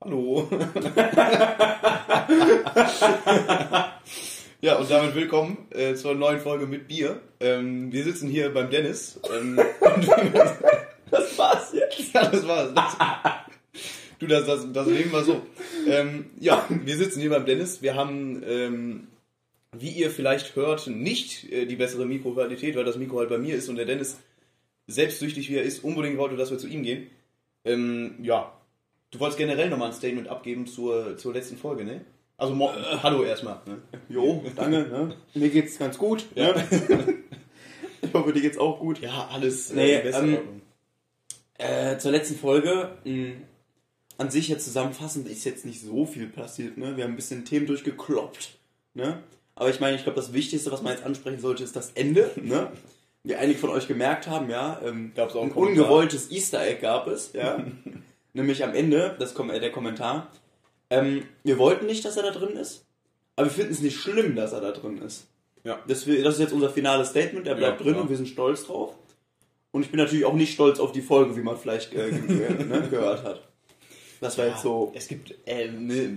Hallo. ja, und damit willkommen äh, zur neuen Folge mit Bier. Ähm, wir sitzen hier beim Dennis. Ähm, das war's jetzt. Ja, das war's. Das, du, das, das, das nehmen wir so. Ähm, ja, wir sitzen hier beim Dennis. Wir haben, ähm, wie ihr vielleicht hört, nicht äh, die bessere Mikroqualität, weil das Mikro halt bei mir ist und der Dennis, selbstsüchtig wie er ist, unbedingt wollte, dass wir zu ihm gehen. Ähm, ja, du wolltest generell nochmal ein Statement abgeben zur, zur letzten Folge, ne? Also, mo- hallo erstmal. Ne? Jo, danke. Ne? Mir geht's ganz gut. Ja. Ne? Ich hoffe, dir geht's auch gut. Ja, alles Nee, in bester ähm. Äh, zur letzten Folge. Mh, an sich jetzt zusammenfassend ist jetzt nicht so viel passiert. Ne? Wir haben ein bisschen Themen durchgekloppt. Ne? Aber ich meine, ich glaube, das Wichtigste, was man jetzt ansprechen sollte, ist das Ende. Ne? Wie einige von euch gemerkt haben, ja, ähm, Gab's auch ein Kommentar. ungewolltes Easter Egg gab es. Ja? Nämlich am Ende, das äh, der Kommentar. Ähm, wir wollten nicht, dass er da drin ist, aber wir finden es nicht schlimm, dass er da drin ist. Ja. Das, das ist jetzt unser finales Statement, er bleibt Ja, drin klar. und wir sind stolz drauf. Und ich bin natürlich auch nicht stolz auf die Folge, wie man vielleicht äh, ne, gehört hat. Das war jetzt so. Es gibt äh, ne,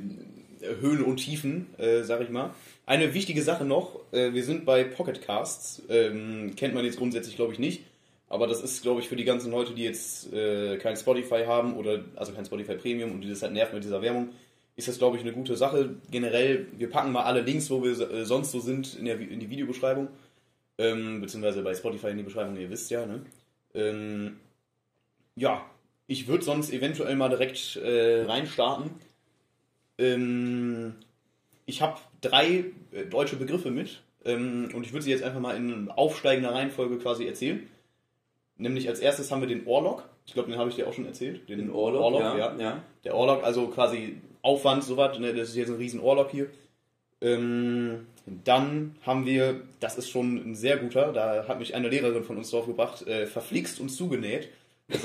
Höhen und Tiefen, äh, sag ich mal. Eine wichtige Sache noch, äh, wir sind bei Pocket Casts, ähm, kennt man jetzt grundsätzlich glaube ich nicht, aber das ist glaube ich für die ganzen Leute, die jetzt äh, kein Spotify haben oder also kein Spotify Premium und die das halt nervt mit dieser Werbung, ist das glaube ich eine gute Sache. Generell, wir packen mal alle Links, wo wir äh, sonst so sind, in, der, in die Videobeschreibung, ähm, beziehungsweise bei Spotify in die Beschreibung, ihr wisst ja, ne? Ähm, ja, ich würde sonst eventuell mal direkt äh, reinstarten. Ähm, ich habe drei äh, deutsche Begriffe mit ähm, und ich würde sie jetzt einfach mal in aufsteigender Reihenfolge quasi erzählen. Nämlich als erstes haben wir den Orlog. Ich glaube, den habe ich dir auch schon erzählt. Den, Den Orlog, ja, ja. ja. Der Orlog, also quasi Aufwand, sowas. Ne? Das ist jetzt ein riesen Orlog hier. Ähm, dann haben wir, das ist schon ein sehr guter, da hat mich eine Lehrerin von uns drauf gebracht, äh, verflixt und zugenäht.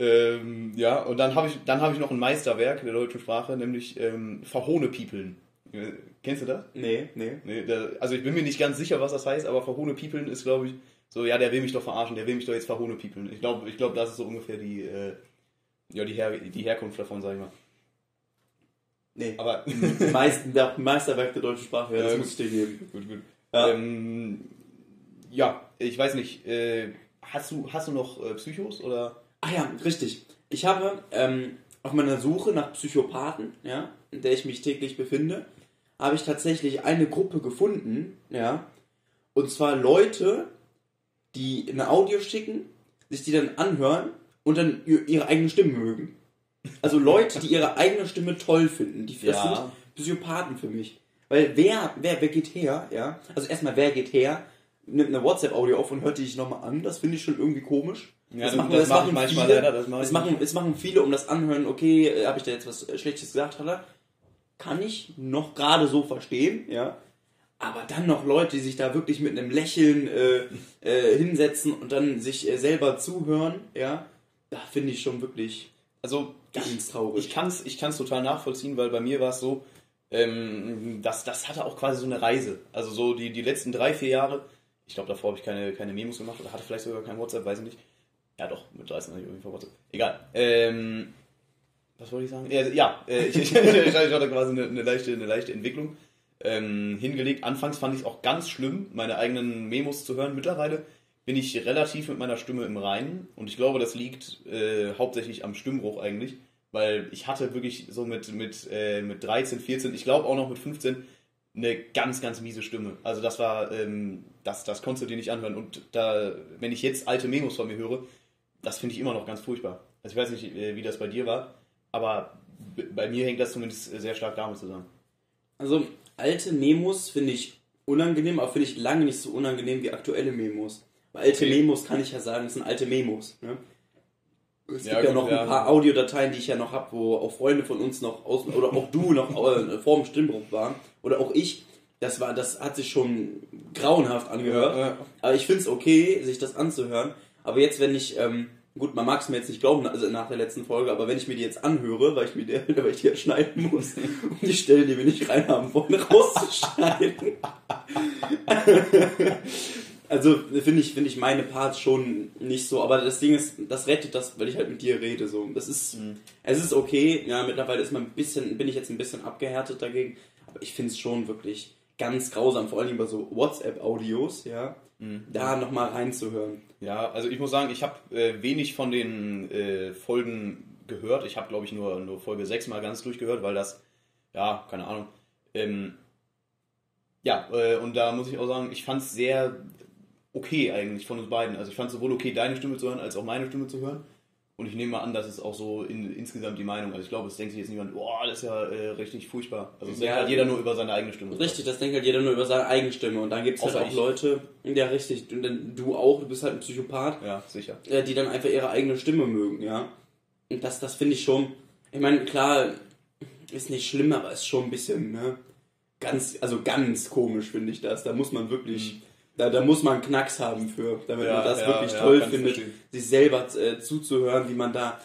Ähm, ja, und dann habe ich, dann habe ich noch ein Meisterwerk der deutschen Sprache, nämlich ähm, Verhohnepiepeln. Äh, Kennst du das? Nee, nee. Nee, da, also ich bin mir nicht ganz sicher, was das heißt, aber Verhohnepiepeln ist, glaube ich, so, ja, der will mich doch verarschen, der will mich doch jetzt Verhohnepiepeln. Ich glaube, ich glaube, das ist so ungefähr die, äh, ja, die, Her die Herkunft davon, sag ich mal. Nee. Aber Die meisten, der Meisterwerk der deutschen Sprache, ja, das Ja, muss ich dir geben. gut, gut. Ja. Ähm, ja, ich weiß nicht, äh, hast du, hast du noch äh, Psychos oder? Ah ja, richtig. Ich habe ähm, auf meiner Suche nach Psychopathen, ja, in der ich mich täglich befinde, habe ich tatsächlich eine Gruppe gefunden, ja, und zwar Leute, die eine Audio schicken, sich die dann anhören und dann ihr- ihre eigene Stimme mögen. Also Leute, die ihre eigene Stimme toll finden, die das Ja. sind Psychopathen für mich. Weil wer, wer, wer geht her, ja? Also erstmal, wer geht her, nimmt eine WhatsApp-Audio auf und hört die sich nochmal an, das finde ich schon irgendwie komisch. Ja, das mach ich manchmal viele, leider, das mach ich das machen, das machen viele, um das Anhören, okay, äh, habe ich da jetzt was Schlechtes gesagt, hat? Kann ich noch gerade so verstehen, ja. Aber dann noch Leute, die sich da wirklich mit einem Lächeln äh, äh, hinsetzen und dann sich äh, selber zuhören, ja, da finde ich schon wirklich Also ganz traurig. Ich kann es ich kann's total nachvollziehen, weil bei mir war es so, ähm, das, das hatte auch quasi so eine Reise. Also so die, die letzten drei, vier Jahre, ich glaube davor habe ich keine, keine Memos gemacht oder hatte vielleicht sogar kein WhatsApp, weiß ich nicht. Ja doch, mit 13 hatte ich auf jeden Fall WhatsApp. Egal. Ähm, was wollte ich sagen? Ja, ja äh, ich, ich, ich hatte quasi eine, eine, leichte, eine leichte Entwicklung ähm, hingelegt. Anfangs fand ich es auch ganz schlimm, meine eigenen Memos zu hören. Mittlerweile bin ich relativ mit meiner Stimme im Reinen und ich glaube, das liegt äh, hauptsächlich am Stimmbruch eigentlich, weil ich hatte wirklich so mit, mit, äh, mit 13, 14, ich glaube auch noch mit 15 eine ganz, ganz miese Stimme. Also das war, ähm, das, das konntest du dir nicht anhören und da, wenn ich jetzt alte Memos von mir höre, das finde ich immer noch ganz furchtbar. Also ich weiß nicht, äh, wie das bei dir war, aber bei mir hängt das zumindest sehr stark damit zusammen. Also alte Memos finde ich unangenehm, aber finde ich lange nicht so unangenehm wie aktuelle Memos. Weil alte Okay. Memos kann ich ja sagen, das sind alte Memos. Ne? Es Ja, gibt ja noch ein paar Audiodateien, die ich ja noch habe, wo auch Freunde von uns noch aus oder auch du noch äh, vor dem Stimmbruch waren oder auch ich. Das war, das hat sich schon grauenhaft angehört. Ja, ja. Aber ich finde es okay, sich das anzuhören. Aber jetzt, wenn ich, ähm, gut, man mag es mir jetzt nicht glauben, also nach der letzten Folge, aber wenn ich mir die jetzt anhöre, weil ich mir die, weil ich die ja schneiden muss, um die Stellen, die wir nicht reinhaben wollen, rauszuschneiden. Also finde ich, finde ich meine Parts schon nicht so, aber das Ding ist, das rettet das, weil ich halt mit dir rede. So. Das ist, es ist okay, ja, mittlerweile ist man ein bisschen, bin ich jetzt ein bisschen abgehärtet dagegen, aber ich finde es schon wirklich ganz grausam, vor allem bei so WhatsApp-Audios, ja, da nochmal reinzuhören. Ja, also ich muss sagen, ich habe äh, wenig von den äh, Folgen gehört. Ich habe, glaube ich, nur, nur Folge 6 mal ganz durchgehört, weil das, ja, keine Ahnung. Ähm, ja, äh, und da muss ich auch sagen, ich fand es sehr okay eigentlich von uns beiden. Also ich fand es sowohl okay, deine Stimme zu hören, als auch meine Stimme zu hören. Und ich nehme mal an, das ist auch so in, insgesamt die Meinung. Also ich glaube, es denkt sich jetzt niemand, boah, das ist ja äh, richtig furchtbar. Also es Ja, denkt halt jeder nur über seine eigene Stimme. Richtig, das denkt halt jeder nur über seine eigene Stimme. Und dann gibt es halt auch ich. Leute, ja richtig, und dann du auch, du bist halt ein Psychopath, Ja, sicher. äh, die dann einfach ihre eigene Stimme mögen, ja. Und das, das finde ich schon, ich meine, klar, ist nicht schlimm, aber ist schon ein bisschen, ne, ganz, also ganz komisch finde ich das. Da muss man wirklich, da, da muss man Knacks haben für, damit Ja, man das ja, wirklich ja, toll findet, verstehen. sich selber äh, zuzuhören, wie man da,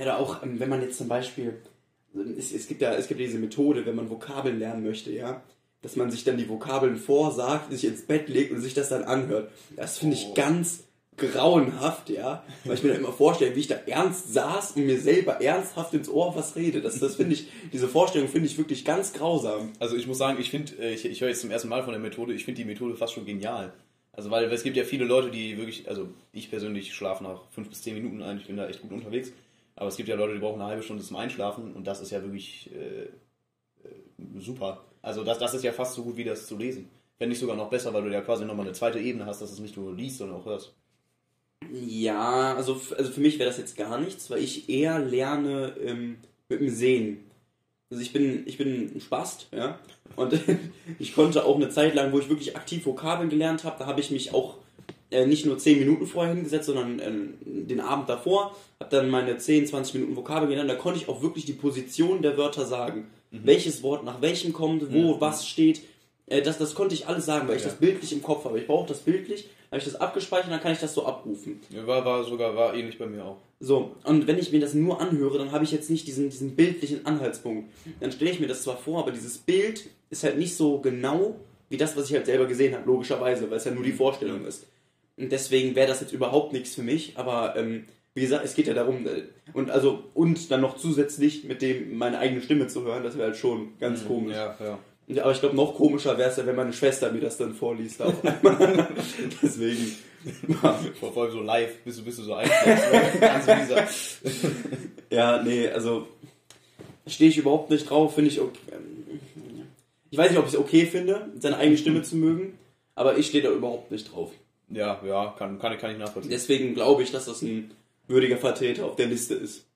oder auch, ähm, wenn man jetzt zum Beispiel, es, es gibt ja, es gibt diese Methode, wenn man Vokabeln lernen möchte, ja, dass man sich dann die Vokabeln vorsagt, sich ins Bett legt und sich das dann anhört. Das finde ich Oh. ganz grauenhaft, ja, weil ich mir dann immer vorstelle, wie ich da ernst saß und mir selber ernsthaft ins Ohr was rede. Das, das finde ich, diese Vorstellung finde ich wirklich ganz grausam. Also ich muss sagen, ich finde, äh, ich, ich höre jetzt zum ersten Mal von der Methode, ich finde die Methode fast schon genial. Also weil es gibt ja viele Leute, die wirklich, also ich persönlich schlafe nach fünf bis zehn Minuten ein, ich bin da echt gut unterwegs. Aber es gibt ja Leute, die brauchen eine halbe Stunde zum Einschlafen und das ist ja wirklich äh, äh, super. Also das, das ist ja fast so gut wie das zu lesen. Wenn nicht sogar noch besser, weil du ja quasi nochmal eine zweite Ebene hast, dass du es nicht nur liest, sondern auch hörst. Ja, also, also für mich wäre das jetzt gar nichts, weil ich eher lerne ähm, mit dem Sehen. Also ich bin, ich bin ein Spast, ja. Und ich konnte auch eine Zeit lang, wo ich wirklich aktiv Vokabeln gelernt habe, da habe ich mich auch äh, nicht nur 10 Minuten vorher hingesetzt, sondern ähm, den Abend davor, habe dann meine 10, 20 Minuten Vokabeln gelernt, da konnte ich auch wirklich die Position der Wörter sagen. Welches Wort nach welchem kommt, wo was steht. Äh, das, das konnte ich alles sagen, weil ich Ja. das bildlich im Kopf habe. Ich brauche das bildlich, habe ich das abgespeichert, dann kann ich das so abrufen. Ja, war, war sogar, war ähnlich bei mir auch. So, und wenn ich mir das nur anhöre, dann habe ich jetzt nicht diesen, diesen bildlichen Anhaltspunkt. Dann stelle ich mir das zwar vor, aber dieses Bild ist halt nicht so genau wie das, was ich halt selber gesehen habe, logischerweise, weil es ja nur die Vorstellung ist. Und deswegen wäre das jetzt überhaupt nichts für mich, aber ähm, wie gesagt, es geht ja darum, äh, und also, und dann noch zusätzlich mit dem meine eigene Stimme zu hören, das wäre halt schon ganz komisch. Ja, ja. Ja, aber ich glaube, noch komischer wäre es ja, wenn meine Schwester mir das dann vorliest. Auf einmal. Deswegen. Vor allem so live, bist du, bist du so einschläfst. Ganz dieser. Ja, nee, also stehe ich überhaupt nicht drauf, finde ich okay. Ich weiß nicht, ob ich es okay finde, seine eigene Stimme zu mögen, aber ich stehe da überhaupt nicht drauf. Ja, ja, kann, kann, kann ich nachvollziehen. Deswegen glaube ich, dass das ein würdiger Vertreter auf der Liste ist.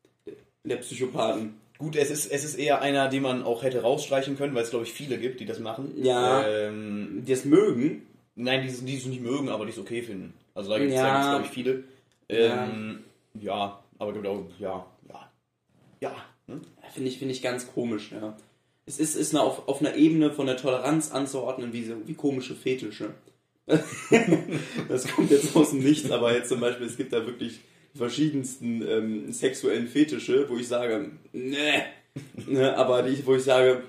Der Psychopathen. Gut, es ist, es ist eher einer, den man auch hätte rausstreichen können, weil es, glaube ich, viele gibt, die das machen. Ja. Ähm, Die es mögen. nein, die, es- die es nicht mögen, aber die es okay finden. Also da gibt es, Ja. glaube ich, viele. Ähm, ja. aber gibt auch, ja, ja. Ja. Ne? Finde ich, finde ich ganz komisch, ja. Es ist, ist eine, auf, auf einer Ebene von der Toleranz anzuordnen, wie, so- wie komische Fetische. das kommt jetzt aus dem Nichts, aber jetzt zum Beispiel, es gibt da wirklich verschiedensten ähm, sexuellen Fetische, wo ich sage, ne, ne aber die, wo ich sage,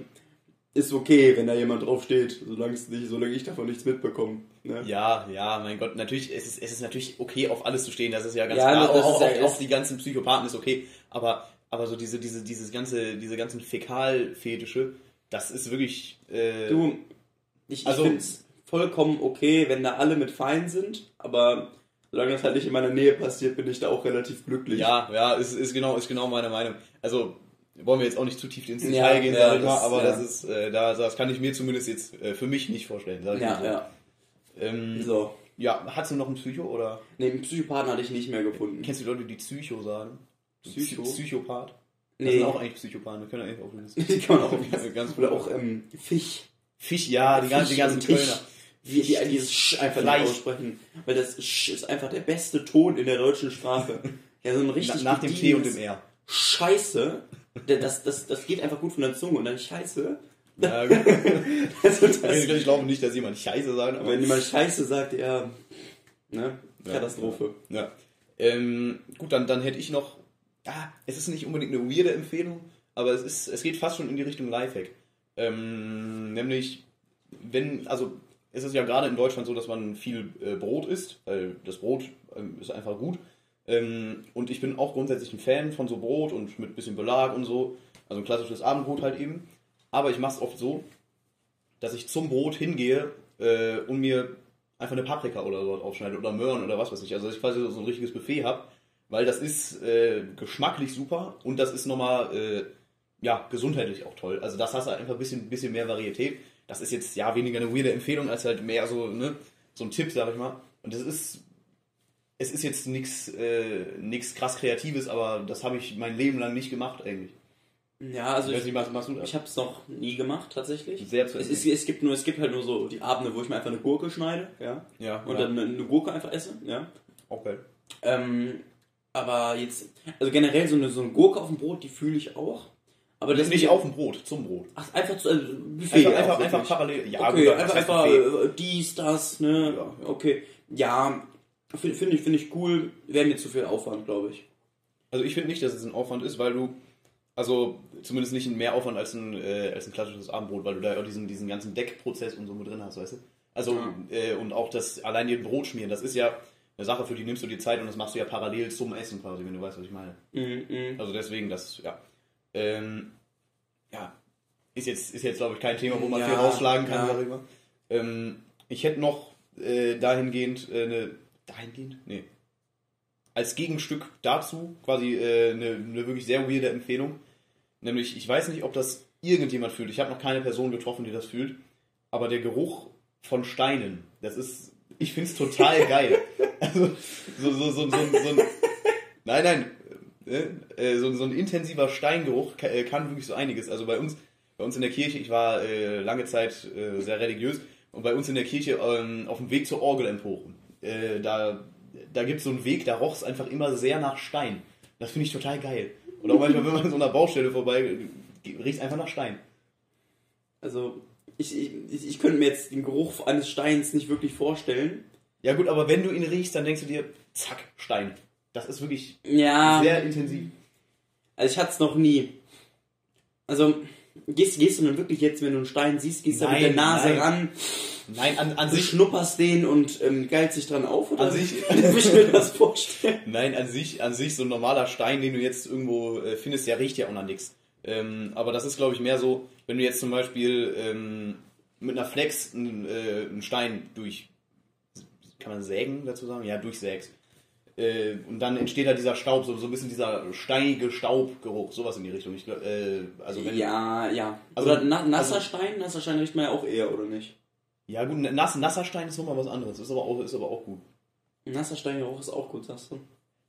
ist okay, wenn da jemand drauf steht, solange es nicht, solange ich davon nichts mitbekomme. Ne? Ja, ja, mein Gott, natürlich, es ist, es ist natürlich okay, auf alles zu stehen, das ist ja ganz Ja, klar. das auch, ist ja- auch, auch die ganzen Psychopathen ist okay, aber, aber so diese, diese, dieses ganze, diese ganzen Fäkalfetische, das ist wirklich, äh, Du, ich, Also- ich finde es vollkommen okay, wenn da alle mit fein sind, aber solange das halt nicht in meiner Nähe passiert, bin ich da auch relativ glücklich. Ja, ja, ist, ist, genau, ist genau meine Meinung. Also wollen wir jetzt auch nicht zu tief ins Ja, Detail gehen, ja, sag ich mal, das- aber ja. das ist, äh, da, das kann ich mir zumindest jetzt äh, für mich nicht vorstellen. Sag ich mal ja. so. ja. Ähm, So. ja, hast du noch einen Psycho oder Ne, einen Psychopathen hatte ich nicht mehr gefunden. kennst du die Leute, die Psycho sagen? Psycho? Psy- Psychopath? Das Nee. sind auch eigentlich Psychopathen, die können eigentlich auch. Die kann man auch ganz, Oder auch ähm, Fisch. Fisch, ja, die ganzen, die Fisch ganzen und Fisch. Kölner. Wie die dieses Sch einfach Fleisch. nicht aussprechen. Weil das Sch ist einfach der beste Ton in der deutschen Sprache. Ja, so ein richtig Na, nach dem T und dem R. Scheiße. Das, das, das geht einfach gut von der Zunge und dann Scheiße. Ja, gut. Also das, ich glaube nicht, dass jemand Scheiße sagt, aber wenn jemand Scheiße sagt, ja, ne, Ja. Katastrophe. Ja. Ähm, gut, dann, dann hätte ich noch. Ja, es ist nicht unbedingt eine weirde Empfehlung, aber es, ist, es geht fast schon in die Richtung Lifehack. Ähm, nämlich, wenn, also, ist es ja gerade in Deutschland so, dass man viel äh, Brot isst, weil das Brot ähm, ist einfach gut. Ähm, und ich bin auch grundsätzlich ein Fan von so Brot und mit bisschen Belag und so. Also ein klassisches Abendbrot halt eben. Aber ich mache es oft so, dass ich zum Brot hingehe äh, und mir einfach eine Paprika oder so aufschneide oder Möhren oder was weiß ich. Also dass ich quasi so ein richtiges Buffet habe, weil das ist äh, geschmacklich super und das ist nochmal äh, ja, gesundheitlich auch toll. Also das hast du einfach ein bisschen, bisschen mehr Varietät. Das ist jetzt ja weniger eine weirde Empfehlung als halt mehr so, ne, so ein Tipp, sag ich mal. Und das ist, es ist jetzt nichts äh, nix krass Kreatives, aber das habe ich mein Leben lang nicht gemacht eigentlich. Ja, also Ich weiß ich, nicht, was machst du da? ich habe es noch nie gemacht tatsächlich. Sehr zu es, ist, es gibt nur, es gibt halt nur so die Abende, wo ich mir einfach eine Gurke schneide, ja, Ja, und ja. dann eine, eine Gurke einfach esse, ja. auch geil. Ähm, aber jetzt, also generell so eine, so eine Gurke auf dem Brot, die fühle ich auch. Aber das nicht auf dem Brot, zum Brot. Ach, einfach zu, also Buffet. Einfach, einfach, einfach parallel. Ja, okay, gut, einfach, einfach Buffet? äh, dies, das, ne? Ja. Okay. Ja, finde find ich, finde ich cool. Wäre mir zu viel Aufwand, glaube ich. Also ich finde nicht, dass es ein Aufwand ist, weil du, also zumindest nicht ein mehr Aufwand als ein, äh, als ein klassisches Abendbrot, weil du da ja auch diesen, diesen ganzen Deckprozess und so mit drin hast, weißt du? Also, Ja. äh, und auch das allein dir Brot schmieren, das ist ja eine Sache, für die nimmst du dir Zeit und das machst du ja parallel zum Essen quasi, wenn du weißt, was ich meine. Mhm, mhm. Also deswegen, das, ja. Ähm, ja, ist jetzt, ist jetzt glaube ich, kein Thema, wo man Ja, viel rausschlagen kann ja. darüber. Ähm, ich hätte noch äh, dahingehend äh, eine, dahingehend? Nee. Als Gegenstück dazu quasi äh, eine, eine wirklich sehr weirde Empfehlung. Nämlich, ich weiß nicht, ob das irgendjemand fühlt. Ich habe noch keine Person getroffen, die das fühlt. Aber der Geruch von Steinen, das ist, ich finde es total geil. Also, so, so, so, so, so, so ein, nein, nein, äh, äh, so, so ein intensiver Steingeruch kann, äh, kann wirklich so einiges. Also bei uns, bei uns in der Kirche, ich war äh, lange Zeit äh, sehr religiös und bei uns in der Kirche ähm, auf dem Weg zur Orgelempore, äh, da, da gibt es so einen Weg, da roch es einfach immer sehr nach Stein. Das finde ich total geil. Und auch manchmal, wenn man an so einer Baustelle vorbei riecht einfach nach Stein. Also, ich, ich, ich könnte mir jetzt den Geruch eines Steins nicht wirklich vorstellen. Ja gut, aber wenn du ihn riechst, dann denkst du dir, zack, Stein. Das ist wirklich Ja, sehr intensiv. also ich hatte es noch nie. Also, gehst, gehst du dann wirklich jetzt, wenn du einen Stein siehst, gehst du mit der Nase nein. ran, Nein, an, an sich schnupperst den und ähm, geilst dich dran auf? Oder An sich- ich mir das vorstellen? Nein, an sich, an sich so ein normaler Stein, den du jetzt irgendwo äh, findest, der riecht ja auch nach nichts. Ähm, aber das ist, glaube ich, mehr so, wenn du jetzt zum Beispiel ähm, mit einer Flex einen, äh, einen Stein durch, kann man sägen dazu sagen? Ja, durchsägst. Äh, und dann entsteht da dieser Staub, so, so ein bisschen dieser steinige Staubgeruch, sowas in die Richtung. Ich, glaub, äh, also wenn, Ja, ja. Also- oder na, nasser also- Stein? Nasser Stein riecht man ja auch eher, oder nicht? ja gut, nass, nasser Stein ist nochmal was anderes, ist aber auch, ist aber auch gut. Nasser Steingeruch ist auch gut, sagst du?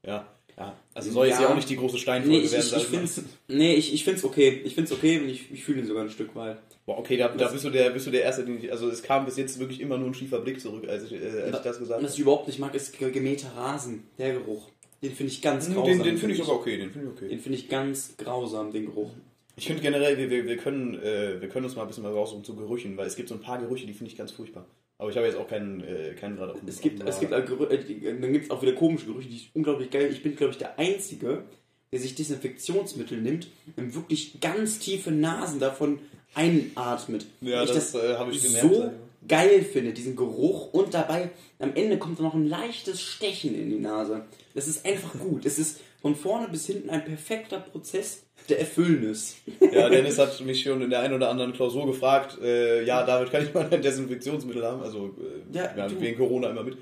Ja, ja. Also soll jetzt Ja. auch nicht die große Steinfolge Nee, ich, werden. ich, ich find's, nee, ich, ich find's okay. Ich find's okay und ich, ich fühle ihn sogar ein Stück weit. Boah, okay, da, da bist du der, bist du der Erste, den ich, also es kam bis jetzt wirklich immer nur ein schiefer Blick zurück, als ich, äh, als ich das gesagt Und was habe. ich überhaupt nicht mag, ist ge- gemähter Rasen. Der Geruch. Den finde ich ganz grausam. Den, den finde ich sogar okay, den finde ich okay. Den finde ich ganz grausam, den Geruch. Ich finde generell, wir, wir, wir, können, äh, wir können uns mal ein bisschen mal raussuchen zu Gerüchen, weil es gibt so ein paar Gerüche, die finde ich ganz furchtbar. Aber ich habe jetzt auch keinen, äh, keinen gerade auf dem Es gibt, es gibt Radar. auch Gerü äh, dann gibt es auch wieder komische Gerüche, die ich unglaublich geil. Ich bin, glaube ich, der Einzige, der sich Desinfektionsmittel nimmt und wirklich ganz tiefe Nasen davon einatmet. Ja, Weil das, äh, habe ich gemerkt, so geil finde, diesen Geruch und dabei am Ende kommt noch ein leichtes Stechen in die Nase. Das ist einfach gut. Es ist von vorne bis hinten ein perfekter Prozess der Erfüllnis. Ja, Dennis hat mich schon in der einen oder anderen Klausur gefragt, äh, ja, David, kann ich mal ein Desinfektionsmittel haben? Also, äh, Ja, du. wegen Corona immer mit.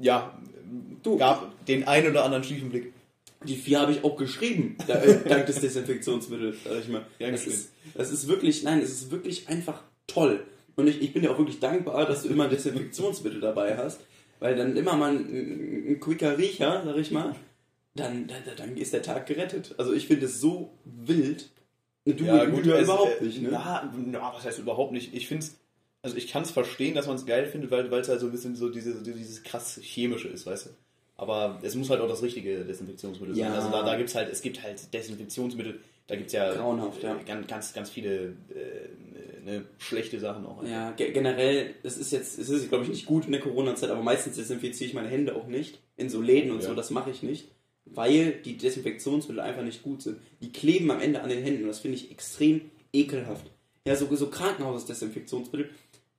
Ja, Du. gab den einen oder anderen schiefen Blick. Die vier habe ich auch geschrieben, da, äh, dank des Desinfektionsmittels, sag ich mal. Das ist, das ist wirklich, nein, es ist wirklich einfach toll. Und ich, ich bin dir auch wirklich dankbar, dass du immer Desinfektionsmittel dabei hast, weil dann immer mal ein, ein quicker Riecher, sag ich mal, dann, dann, dann ist der Tag gerettet. Also ich finde es so wild. Du, du ja, es- überhaupt äh, nicht, ne? Ja, na, was heißt überhaupt nicht? Ich finde es, also ich kann es verstehen, dass man es geil findet, weil es halt so ein bisschen so diese, dieses krass chemische ist, weißt du? Aber es muss halt auch das richtige Desinfektionsmittel Ja. sein. Also da, da gibt es halt, es gibt halt Desinfektionsmittel, da gibt es ja Grauenhaft, ja. äh, ganz, ganz, viele äh, ne, schlechte Sachen auch. Ja, ge generell, es ist jetzt, es ist glaube ich nicht gut in der Corona-Zeit, aber meistens desinfiziere ich meine Hände auch nicht. In so Läden und Ja. so, das mache ich nicht. Weil die Desinfektionsmittel einfach nicht gut sind. Die kleben am Ende an den Händen und das finde ich extrem ekelhaft. Ja, so, so Krankenhausdesinfektionsmittel.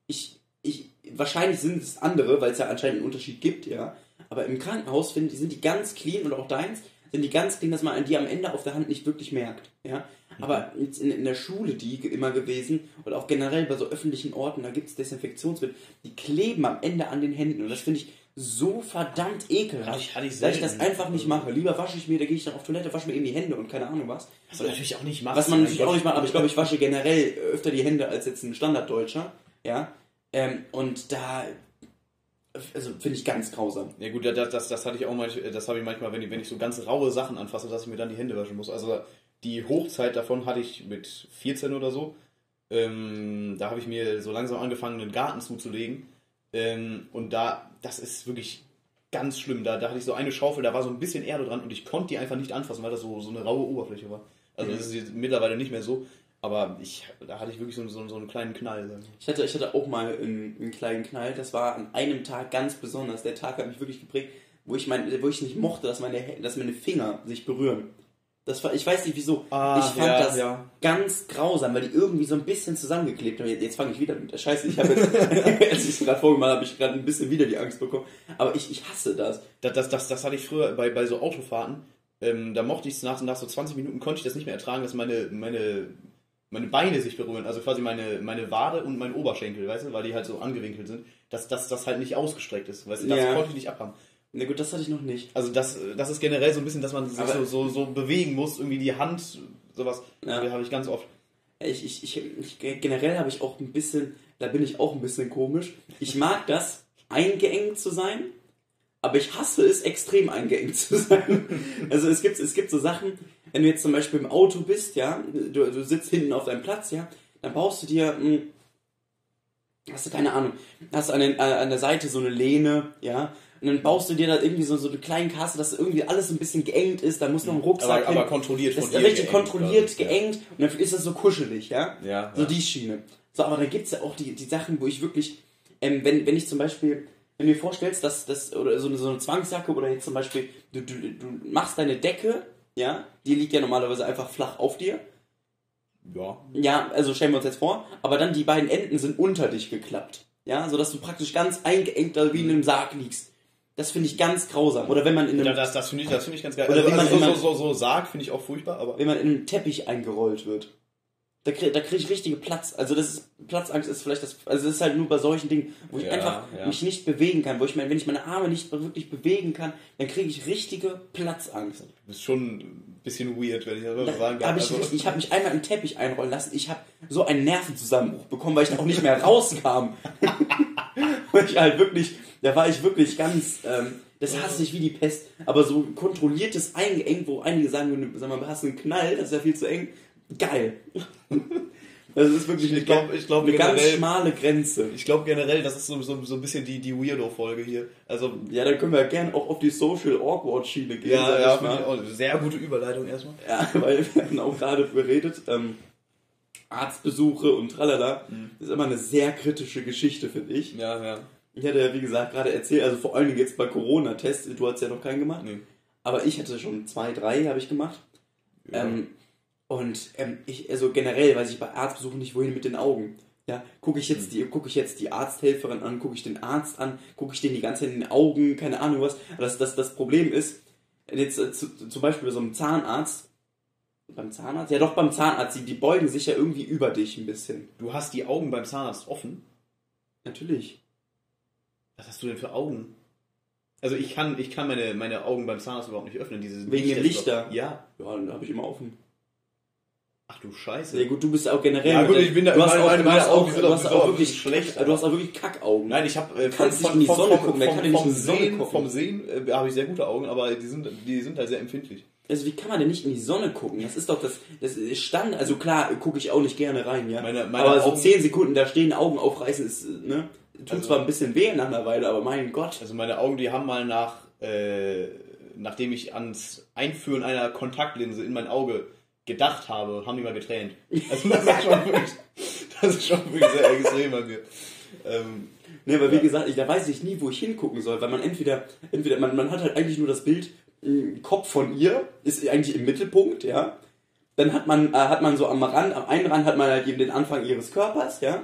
Ich ich, wahrscheinlich sind es andere, weil es ja anscheinend einen Unterschied gibt, ja. Aber im Krankenhaus finde ich, sind die ganz clean und auch deins sind die ganz clean, dass man die am Ende auf der Hand nicht wirklich merkt, ja. Aber jetzt in, in der Schule, die immer gewesen, und auch generell bei so öffentlichen Orten, da gibt es Desinfektionsmittel, die kleben am Ende an den Händen. Und das finde ich so verdammt ekelhaft, Hatte ich- hatte ich dass ich das einfach nicht mache. Lieber wasche ich mir, da gehe ich dann auf Toilette, wasche mir eben die Hände und keine Ahnung was. Was man natürlich auch nicht macht. Was man natürlich auch nicht macht, aber ich glaube, ich wasche generell öfter die Hände als jetzt ein Standarddeutscher. Ja. Ähm, und da, also finde ich ganz grausam. Ja gut, das, das, das hatte ich auch manchmal, das habe ich manchmal, wenn ich, wenn ich so ganz raue Sachen anfasse, dass ich mir dann die Hände waschen muss. Also die Hochzeit davon hatte ich mit 14 oder so. Ähm, da habe ich mir so langsam angefangen, einen Garten zuzulegen. Ähm, und da, das ist wirklich ganz schlimm. Da, da hatte ich so eine Schaufel, da war so ein bisschen Erde dran und ich konnte die einfach nicht anfassen, weil das so, so eine raue Oberfläche war. Also das ist jetzt mittlerweile nicht mehr so. Aber ich, da hatte ich wirklich so, so, so einen kleinen Knall. Ich hatte, ich hatte auch mal einen, einen kleinen Knall. Das war an einem Tag ganz besonders. Der Tag hat mich wirklich geprägt, wo ich, mein, wo ich nicht mochte, dass meine, dass meine Finger sich berühren. Das war, ich weiß nicht wieso. Ah, ich fand ja, das ja. ganz grausam, weil die irgendwie so ein bisschen zusammengeklebt haben. Jetzt, jetzt fange ich wieder mit der Scheiße. Ich habe jetzt, als ich es gerade vorgemacht habe, ich gerade ein bisschen wieder die Angst bekommen. Aber ich, ich hasse das. Das, das, das, das hatte ich früher bei, bei so Autofahrten. Ähm, da mochte ich es nach, nach so 20 Minuten, konnte ich das nicht mehr ertragen, dass meine, meine, meine Beine sich berühren. Also quasi meine, meine Wade und mein Oberschenkel, weißt du, weil die halt so angewinkelt sind. Dass das halt nicht ausgestreckt ist, weißt du, das Ja. konnte ich nicht abhaben. Na gut, das hatte ich noch nicht. Also das, das ist generell so ein bisschen, dass man sich so, so, so bewegen muss, irgendwie die Hand, sowas. Ja. Habe ich ganz oft. Ich, ich, ich, ich generell habe ich auch ein bisschen, da bin ich auch ein bisschen komisch. Ich mag das, eingeengt zu sein, aber ich hasse es, extrem eingeengt zu sein. Also es gibt, es gibt so Sachen, wenn du jetzt zum Beispiel im Auto bist, ja, du, du sitzt hinten auf deinem Platz, ja, dann baust du dir, mh, hast du keine Ahnung, hast an, den, äh, an der Seite so eine Lehne, ja, und dann baust du dir da irgendwie so, so eine kleine Kasse, dass irgendwie alles so ein bisschen geengt ist, da muss noch ein Rucksack Aber, hin. aber kontrolliert Das von ist dir richtig geengt kontrolliert, geengt und dafür ist das so kuschelig, ja? Ja, So ja. die Schiene. So, aber dann gibt's ja auch die, die Sachen, wo ich wirklich, ähm, wenn, wenn ich zum Beispiel, wenn du dir vorstellst, dass das, oder so eine, so eine Zwangsjacke oder jetzt zum Beispiel, du, du, du machst deine Decke, ja, die liegt ja normalerweise einfach flach auf dir. Ja. Ja, also stellen wir uns jetzt vor, aber dann die beiden Enden sind unter dich geklappt. Ja, sodass du praktisch ganz eingeengt da wie in einem Sarg liegst. Das finde ich ganz grausam. Oder wenn man in Ja, einem, das, das finde ich, das finde ich ganz geil. Oder also, wie man also so, immer- so, so, so Sarg finde ich auch furchtbar, aber. wenn man in einen Teppich eingerollt wird. Da kriege da krieg ich richtige Platz. Also das ist, Platzangst ist vielleicht das, also das ist halt nur bei solchen Dingen, wo ich Ja, einfach ja. mich nicht bewegen kann, wo ich meine, wenn ich meine Arme nicht wirklich bewegen kann, dann kriege ich richtige Platzangst. Du bist schon ein bisschen weird, wenn ich das so Da sagen hab darf. ich Also- ich habe mich einmal im Teppich einrollen lassen. Ich habe so einen Nervenzusammenbruch bekommen, weil ich da auch nicht mehr rauskam. weil ich halt wirklich, da war ich wirklich ganz, ähm, das hasse ich wie die Pest. Aber so kontrolliertes Eingeengt, wo einige sagen, würden, sag mal, hast du einen Knall, das ist ja viel zu eng. Geil. Das ist wirklich eine, Ich glaub- ich glaub eine ganz generell- schmale Grenze. Ich glaube generell, das ist so, so, so ein bisschen die, die Weirdo-Folge hier. Also, Ja, dann können wir gerne auch auf die Social Awkward Schiene gehen. ja, ja, sehr gute Überleitung erstmal. Ja, weil wir hatten auch gerade beredet, ähm, Arztbesuche und tralala, ist immer eine sehr kritische Geschichte, finde ich. Ja, ja. Ich hatte ja, wie gesagt, gerade erzählt, also vor allen Dingen jetzt bei Corona-Tests, du hast ja noch keinen gemacht, Nee. aber ich hatte schon zwei, drei, habe ich gemacht. Ja. Ähm, und ähm, ich, also generell weiß ich bei Arztbesuchen nicht, wohin mit den Augen. Ja, gucke ich jetzt die, gucke ich jetzt die Arzthelferin an, gucke ich den Arzt an, gucke ich den die ganze Zeit in den Augen, keine Ahnung was. Das, das, das Problem ist, jetzt äh, zu, zum Beispiel bei so einem Zahnarzt, beim Zahnarzt, ja doch beim Zahnarzt, die, die beugen sich ja irgendwie über dich ein bisschen. Du hast die Augen beim Zahnarzt offen. Natürlich. Was hast du denn für Augen? Also ich kann, ich kann meine, meine Augen beim Zahnarzt überhaupt nicht öffnen. Diese Wegen dem Lichter? Ja. Ja, dann habe ich immer offen. Ach du Scheiße. Sehr gut, du bist ja auch generell. Ja, gut, ich bin da- du hast meine- auch, meine- Augen sind du auch- auch wirklich schlecht. Du hast auch wirklich Kackaugen. Nein, ich habe äh, kannst nicht in die Sonne gucken, nicht in die Sonne Sehen, gucken? vom Sehen äh, habe ich sehr gute Augen, aber die sind, die sind halt sehr empfindlich. Also wie kann man denn nicht in die Sonne gucken? Das ist doch das, das ist Stand. Also klar, gucke ich auch nicht gerne rein, ja. Meine- meine aber so Augen- 10 Sekunden da stehen, Augen aufreißen ist, ne? Tut Also- zwar ein bisschen weh nach einer Weile, aber mein Gott. Also meine Augen, die haben mal nach, äh, nachdem ich ans Einführen einer Kontaktlinse in mein Auge gedacht habe, haben die mal getränt. Also das ist schon wirklich, das ist schon wirklich sehr extrem bei mir. Ähm, Ne, aber wie gesagt, ich, da weiß ich nie, wo ich hingucken soll, weil man entweder, entweder man, man hat halt eigentlich nur das Bild, Kopf von ihr ist eigentlich im Mittelpunkt, ja. Dann hat man, äh, hat man so am Rand, am einen Rand hat man halt eben den Anfang ihres Körpers, ja.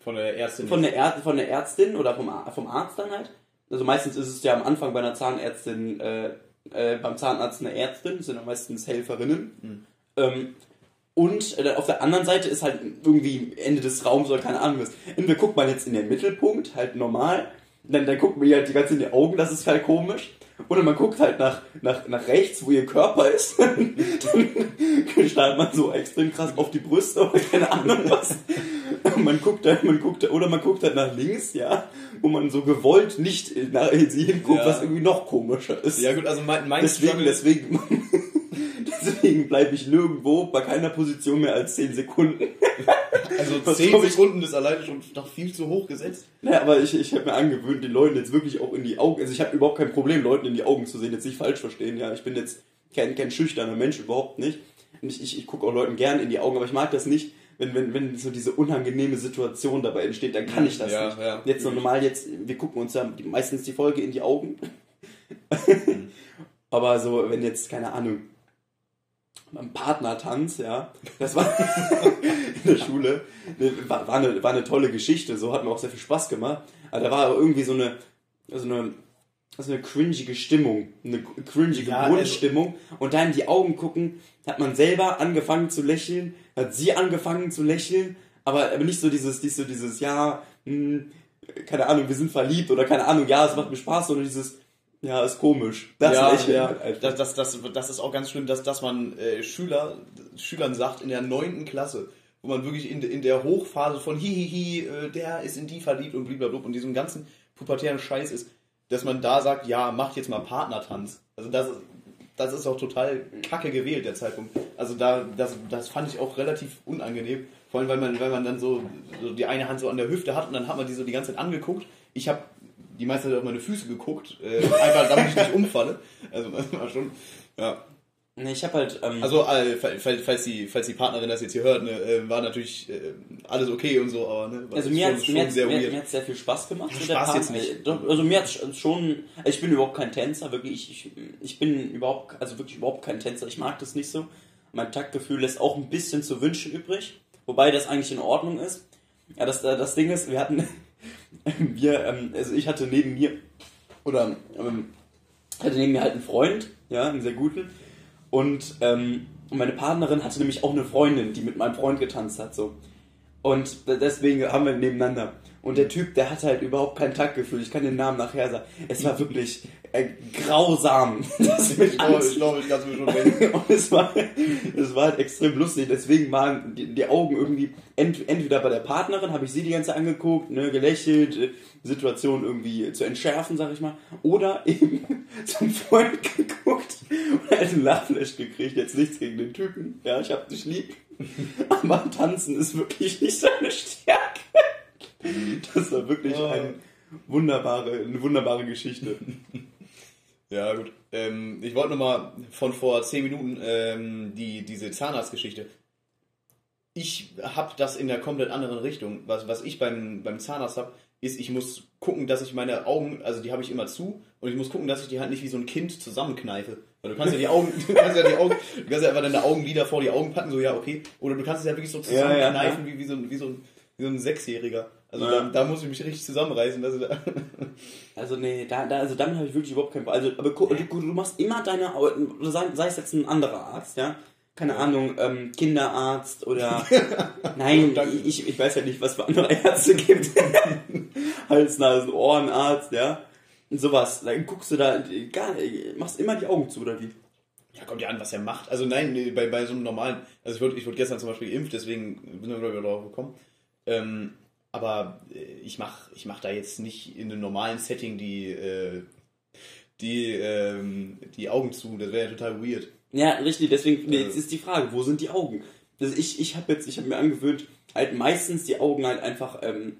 Von der Ärztin. Von der, Är von der Ärztin oder vom, vom Arzt dann halt. Also meistens ist es ja am Anfang bei einer Zahnärztin, äh, äh, beim Zahnarzt eine Ärztin, das sind ja meistens Helferinnen. Ähm, und äh, auf der anderen Seite ist halt irgendwie Ende des Raums oder keine Ahnung was. Entweder guckt man jetzt in den Mittelpunkt, halt normal, dann, dann guckt man ihr halt die ganze Zeit in die Augen, das ist halt komisch. Oder man guckt halt nach, nach, nach rechts, wo ihr Körper ist. dann starrt man so extrem krass auf die Brüste oder keine Ahnung was. Man guckt halt, man guckt, oder man guckt halt nach links, ja, wo man so gewollt nicht nach sie hinguckt, Ja. was irgendwie noch komischer ist. ja gut, also mein, mein deswegen, Struggle- deswegen, deswegen bleibe ich nirgendwo bei keiner Position mehr als 10 Sekunden. Also Was 10 glaub ich- Sekunden ist alleine schon noch viel zu hoch gesetzt. Naja, aber ich, ich habe mir angewöhnt, den Leuten jetzt wirklich auch in die Augen, also ich habe überhaupt kein Problem, Leuten in die Augen zu sehen, jetzt nicht falsch verstehen, ja, ich bin jetzt kein, kein schüchterner Mensch, überhaupt nicht. Und ich, ich, ich gucke auch Leuten gern in die Augen, aber ich mag das nicht, wenn, wenn, wenn so diese unangenehme Situation dabei entsteht, dann kann ich das Ja, nicht. ja. Jetzt noch normal, jetzt, wir gucken uns ja meistens die Folge in die Augen. aber so, wenn jetzt, keine Ahnung, Partnertanz, ja, das war in der Schule, war, war, eine, war eine tolle Geschichte, so hat mir auch sehr viel Spaß gemacht. Aber da war irgendwie so eine, so eine, so eine cringige Stimmung, eine cringige Ja, also- Grundstimmung. Und da in die Augen gucken, hat man selber angefangen zu lächeln, hat sie angefangen zu lächeln, aber, aber nicht so dieses, nicht so dieses, ja, hm, keine Ahnung, wir sind verliebt oder keine Ahnung, ja, es macht mir Spaß, sondern dieses, ja, ist komisch. Das ja, Lächeln ja. halt. Das, das, das, das ist auch ganz schlimm, dass, dass man äh, Schüler, Schülern sagt in der neunten Klasse, wo man wirklich in, in der Hochphase von hihihi, äh, der ist in die verliebt und blablabla und diesem ganzen pubertären Scheiß ist, dass man da sagt, ja, macht jetzt mal Partnertanz. Also das, das ist auch total kacke gewählt, der Zeitpunkt. Also da, das, das fand ich auch relativ unangenehm. Vor allem, weil man, weil man dann so, so die eine Hand so an der Hüfte hat und dann hat man die so die ganze Zeit angeguckt. Ich habe die meiste Zeit auf meine Füße geguckt, äh, einfach damit ich nicht umfalle. Also das war schon, ja. Nee, ich habe halt, ähm, Also äh, falls, falls, die, falls die Partnerin das jetzt hier hört, ne, äh, war natürlich äh, alles okay und so, aber ne, Also mir hat hat's, sehr mir, mir sehr viel Spaß gemacht. Ja, Spaß jetzt nicht. Doch, Also mir hat schon, ich bin überhaupt kein Tänzer, wirklich, ich, ich, ich bin überhaupt, also wirklich überhaupt kein Tänzer, ich mag das nicht so. Mein Taktgefühl lässt auch ein bisschen zu wünschen übrig, wobei das eigentlich in Ordnung ist. Ja, das, das Ding ist, wir hatten, wir, ähm, also ich hatte neben mir, oder ähm, hatte neben mir halt einen Freund, ja, einen sehr guten, und ähm, meine Partnerin hatte nämlich auch eine Freundin, die mit meinem Freund getanzt hat, so. Und deswegen haben wir nebeneinander. Und der Typ, der hatte halt überhaupt kein Taktgefühl. Ich kann den Namen nachher sagen. Es war wirklich äh, grausam. Das Ich glaube, ich, glaube, ich kann es mir schon denken. Und es war, es war halt extrem lustig. Deswegen waren die, die Augen irgendwie ent, entweder bei der Partnerin, habe ich sie die ganze Zeit angeguckt, ne, gelächelt, äh, Situation irgendwie zu entschärfen, sag ich mal. Oder eben zum Freund geguckt und halt einen Lachflash gekriegt. Jetzt nichts gegen den Typen. Ja, ich hab dich lieb. Aber tanzen ist wirklich nicht seine Stärke. Das war wirklich Oh. eine wunderbare, eine wunderbare Geschichte. Ja, gut. Ähm, ich wollte nochmal von vor 10 Minuten ähm, die, diese Zahnarztgeschichte. Ich habe das in der komplett anderen Richtung. Was, was ich beim, beim Zahnarzt habe, ist, ich muss gucken, dass ich meine Augen, also die habe ich immer zu, und ich muss gucken, dass ich die halt nicht wie so ein Kind zusammenkneife. Weil du kannst ja die Augen, du kannst ja die Augen, du kannst ja einfach deine Augenlider vor die Augen packen, so ja, okay. Oder du kannst es ja wirklich so Ja, ja, zusammenkneifen, Wie, wie, so, ein- wie, so ein, wie so ein Sechsjähriger. Also Ja. da, da muss ich mich richtig zusammenreißen. Dass ich da Also nee, da, da, also damit habe ich wirklich überhaupt keinen Also, aber du, du machst immer deine, sei, sei es jetzt ein anderer Arzt, ja? Keine Ahnung, ähm, Kinderarzt oder. Nein, ich, ich weiß ja nicht, was für andere Ärzte gibt. Hals, Nasen, Ohrenarzt, ja? Und sowas. Dann guckst du da, gar, machst immer die Augen zu, oder wie? Ja, kommt ja an, was er macht. Also nein, nee, bei, bei so einem normalen, also ich wurde, ich wurde gestern zum Beispiel geimpft, deswegen bin ich wieder darauf gekommen. Ähm, aber äh, ich mach, ich mach da jetzt nicht in einem normalen Setting die, äh, die, ähm, die Augen zu. Das wäre ja total weird. Ja, richtig, deswegen, Also- jetzt ist die Frage, wo sind die Augen? Also ich, ich habe jetzt, ich habe mir angewöhnt, halt meistens die Augen halt einfach ähm,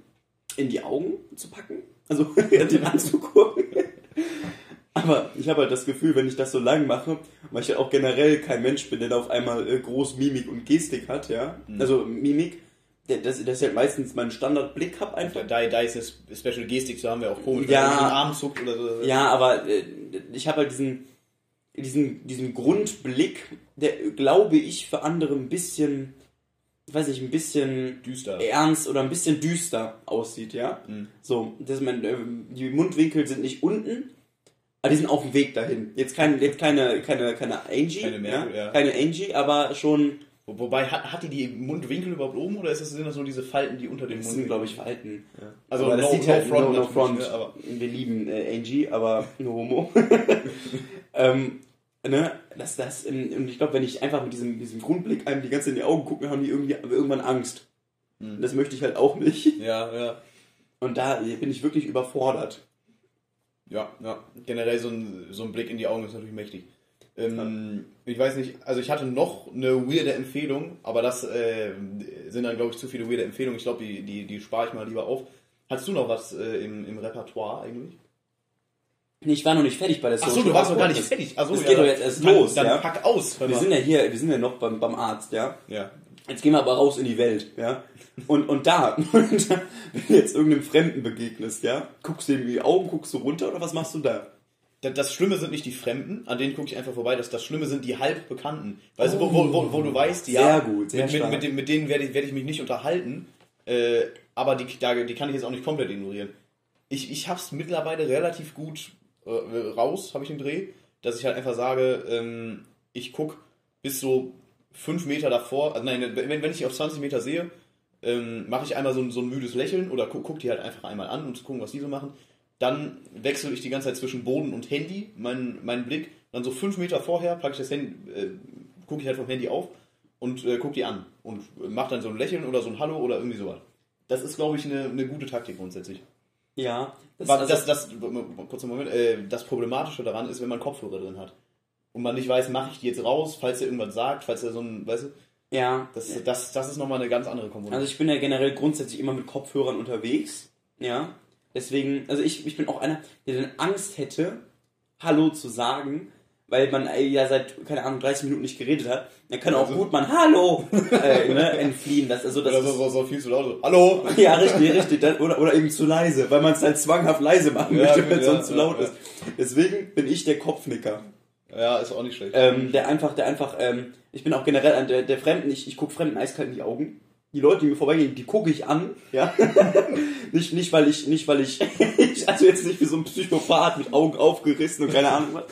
in die Augen zu packen. Also den anzugucken. Aber ich habe halt das Gefühl, wenn ich das so lang mache, weil ich ja auch generell kein Mensch bin, der da auf einmal äh, groß Mimik und Gestik hat, ja. Also Mimik, das, das ist halt meistens mein Standardblick hab einfach. Da, da ist es Special Gestik, so haben wir auch komisch, Ja. wenn man den Arm zuckt oder so. Ja, aber äh, ich habe halt diesen, diesen, diesen Grundblick, der, glaube ich, für andere ein bisschen weiß ich, ein bisschen Düster. ernst oder ein bisschen düster aussieht, ja. Mhm. So, dass man, äh, die Mundwinkel sind nicht unten, aber die sind auf dem Weg dahin. Jetzt, kein, jetzt keine, keine, keine Angie, Keine Merkel, ja? ja. keine Angie, aber schon, Wobei, hat, hat die die Mundwinkel überhaupt oben oder ist das, sind das nur diese Falten, die unter dem das Mund sind, glaube ich, Verhalten. Also aber das no- sieht no halt front no, no front. ne, aber- Wir lieben äh, Angie, aber nur Homo. ähm, ne, das, das, ähm, und ich glaube, wenn ich einfach mit diesem, diesem Grundblick einem die ganze Zeit in die Augen gucke, haben die irgendwie irgendwann Angst. Mhm. Das möchte ich halt auch nicht. Ja, ja. Und da bin ich wirklich überfordert. Ja, ja. Generell so ein, so ein Blick in die Augen ist natürlich mächtig. Ähm, Ich weiß nicht, also ich hatte noch eine weirde Empfehlung, aber das äh, sind dann, glaube ich, zu viele weirde Empfehlungen. Ich glaube, die, die, die spare ich mal lieber auf. Hast du noch was äh, im, im Repertoire eigentlich? Nee, Ich war noch nicht fertig bei der Achso, du warst noch gar nicht fertig. Achso, Das geht doch jetzt erst dann, los, Dann ja? pack aus. Wir sind ja hier, wir sind ja noch beim, beim Arzt, ja. ja. Jetzt gehen wir aber raus in die Welt, ja. Und, und da, wenn du jetzt irgendeinem Fremden begegnest, ja, guckst du ihm in die Augen, guckst du runter oder was machst du da? Da- Das Schlimme sind nicht die Fremden, an denen gucke ich einfach vorbei. Das, das Schlimme sind die Halbbekannten. Weißt du, wo, wo, wo, wo du weißt, ja, Sehr gut, sehr mit, mit, mit, mit denen werde ich, werde ich mich nicht unterhalten, äh, aber die, da, die kann ich jetzt auch nicht komplett ignorieren. Ich, ich habe es mittlerweile relativ gut äh, raus, habe ich den Dreh, dass ich halt einfach sage, ähm, ich gucke bis so fünf Meter davor, also nein, wenn, wenn ich auf 20 Meter sehe, ähm, mache ich einmal so, ein- so ein müdes Lächeln oder guck, guck die halt einfach einmal an, um zu gucken, was die so machen. Dann wechsle ich die ganze Zeit zwischen Boden und Handy, meinen meinen Blick. Dann so fünf Meter vorher packe ich das Handy, äh, gucke ich halt vom Handy auf und äh, gucke die an und mache dann so ein Lächeln oder so ein Hallo oder irgendwie sowas. Das ist, glaube ich, eine, eine gute Taktik grundsätzlich. Ja, das, also, das, das, kurzer Moment, äh, das Problematische daran ist, wenn man Kopfhörer drin hat. Und man nicht weiß, mache ich die jetzt raus, falls er irgendwas sagt, falls er so ein, weißt du, ja. das, das, das ist nochmal eine ganz andere Komponente. Also ich bin ja generell grundsätzlich immer mit Kopfhörern unterwegs, ja. Deswegen, also ich, ich bin auch einer, der dann Angst hätte, Hallo zu sagen, weil man äh, ja seit, keine Ahnung, 30 Minuten nicht geredet hat. Dann kann auch Also- gut man Hallo äh, ne, entfliehen. Das, also das oder so, ist, so, viel zu laut. so, Hallo! Ja, richtig, richtig. Das, oder, oder eben zu leise, weil man es halt zwanghaft leise machen Ja, möchte, wenn es ja, sonst zu ja, laut ja. ist. Deswegen bin ich der Kopfnicker. Ja, ist auch nicht schlecht. Ähm, der einfach, der einfach, ähm, ich bin auch generell ein der, der Fremden, ich, ich gucke Fremden eiskalt in die Augen. Die Leute, die mir vorbeigehen, die gucke ich an, ja. nicht, nicht, weil ich, nicht, weil ich, also jetzt nicht wie so ein Psychopath mit Augen aufgerissen und keine Ahnung was.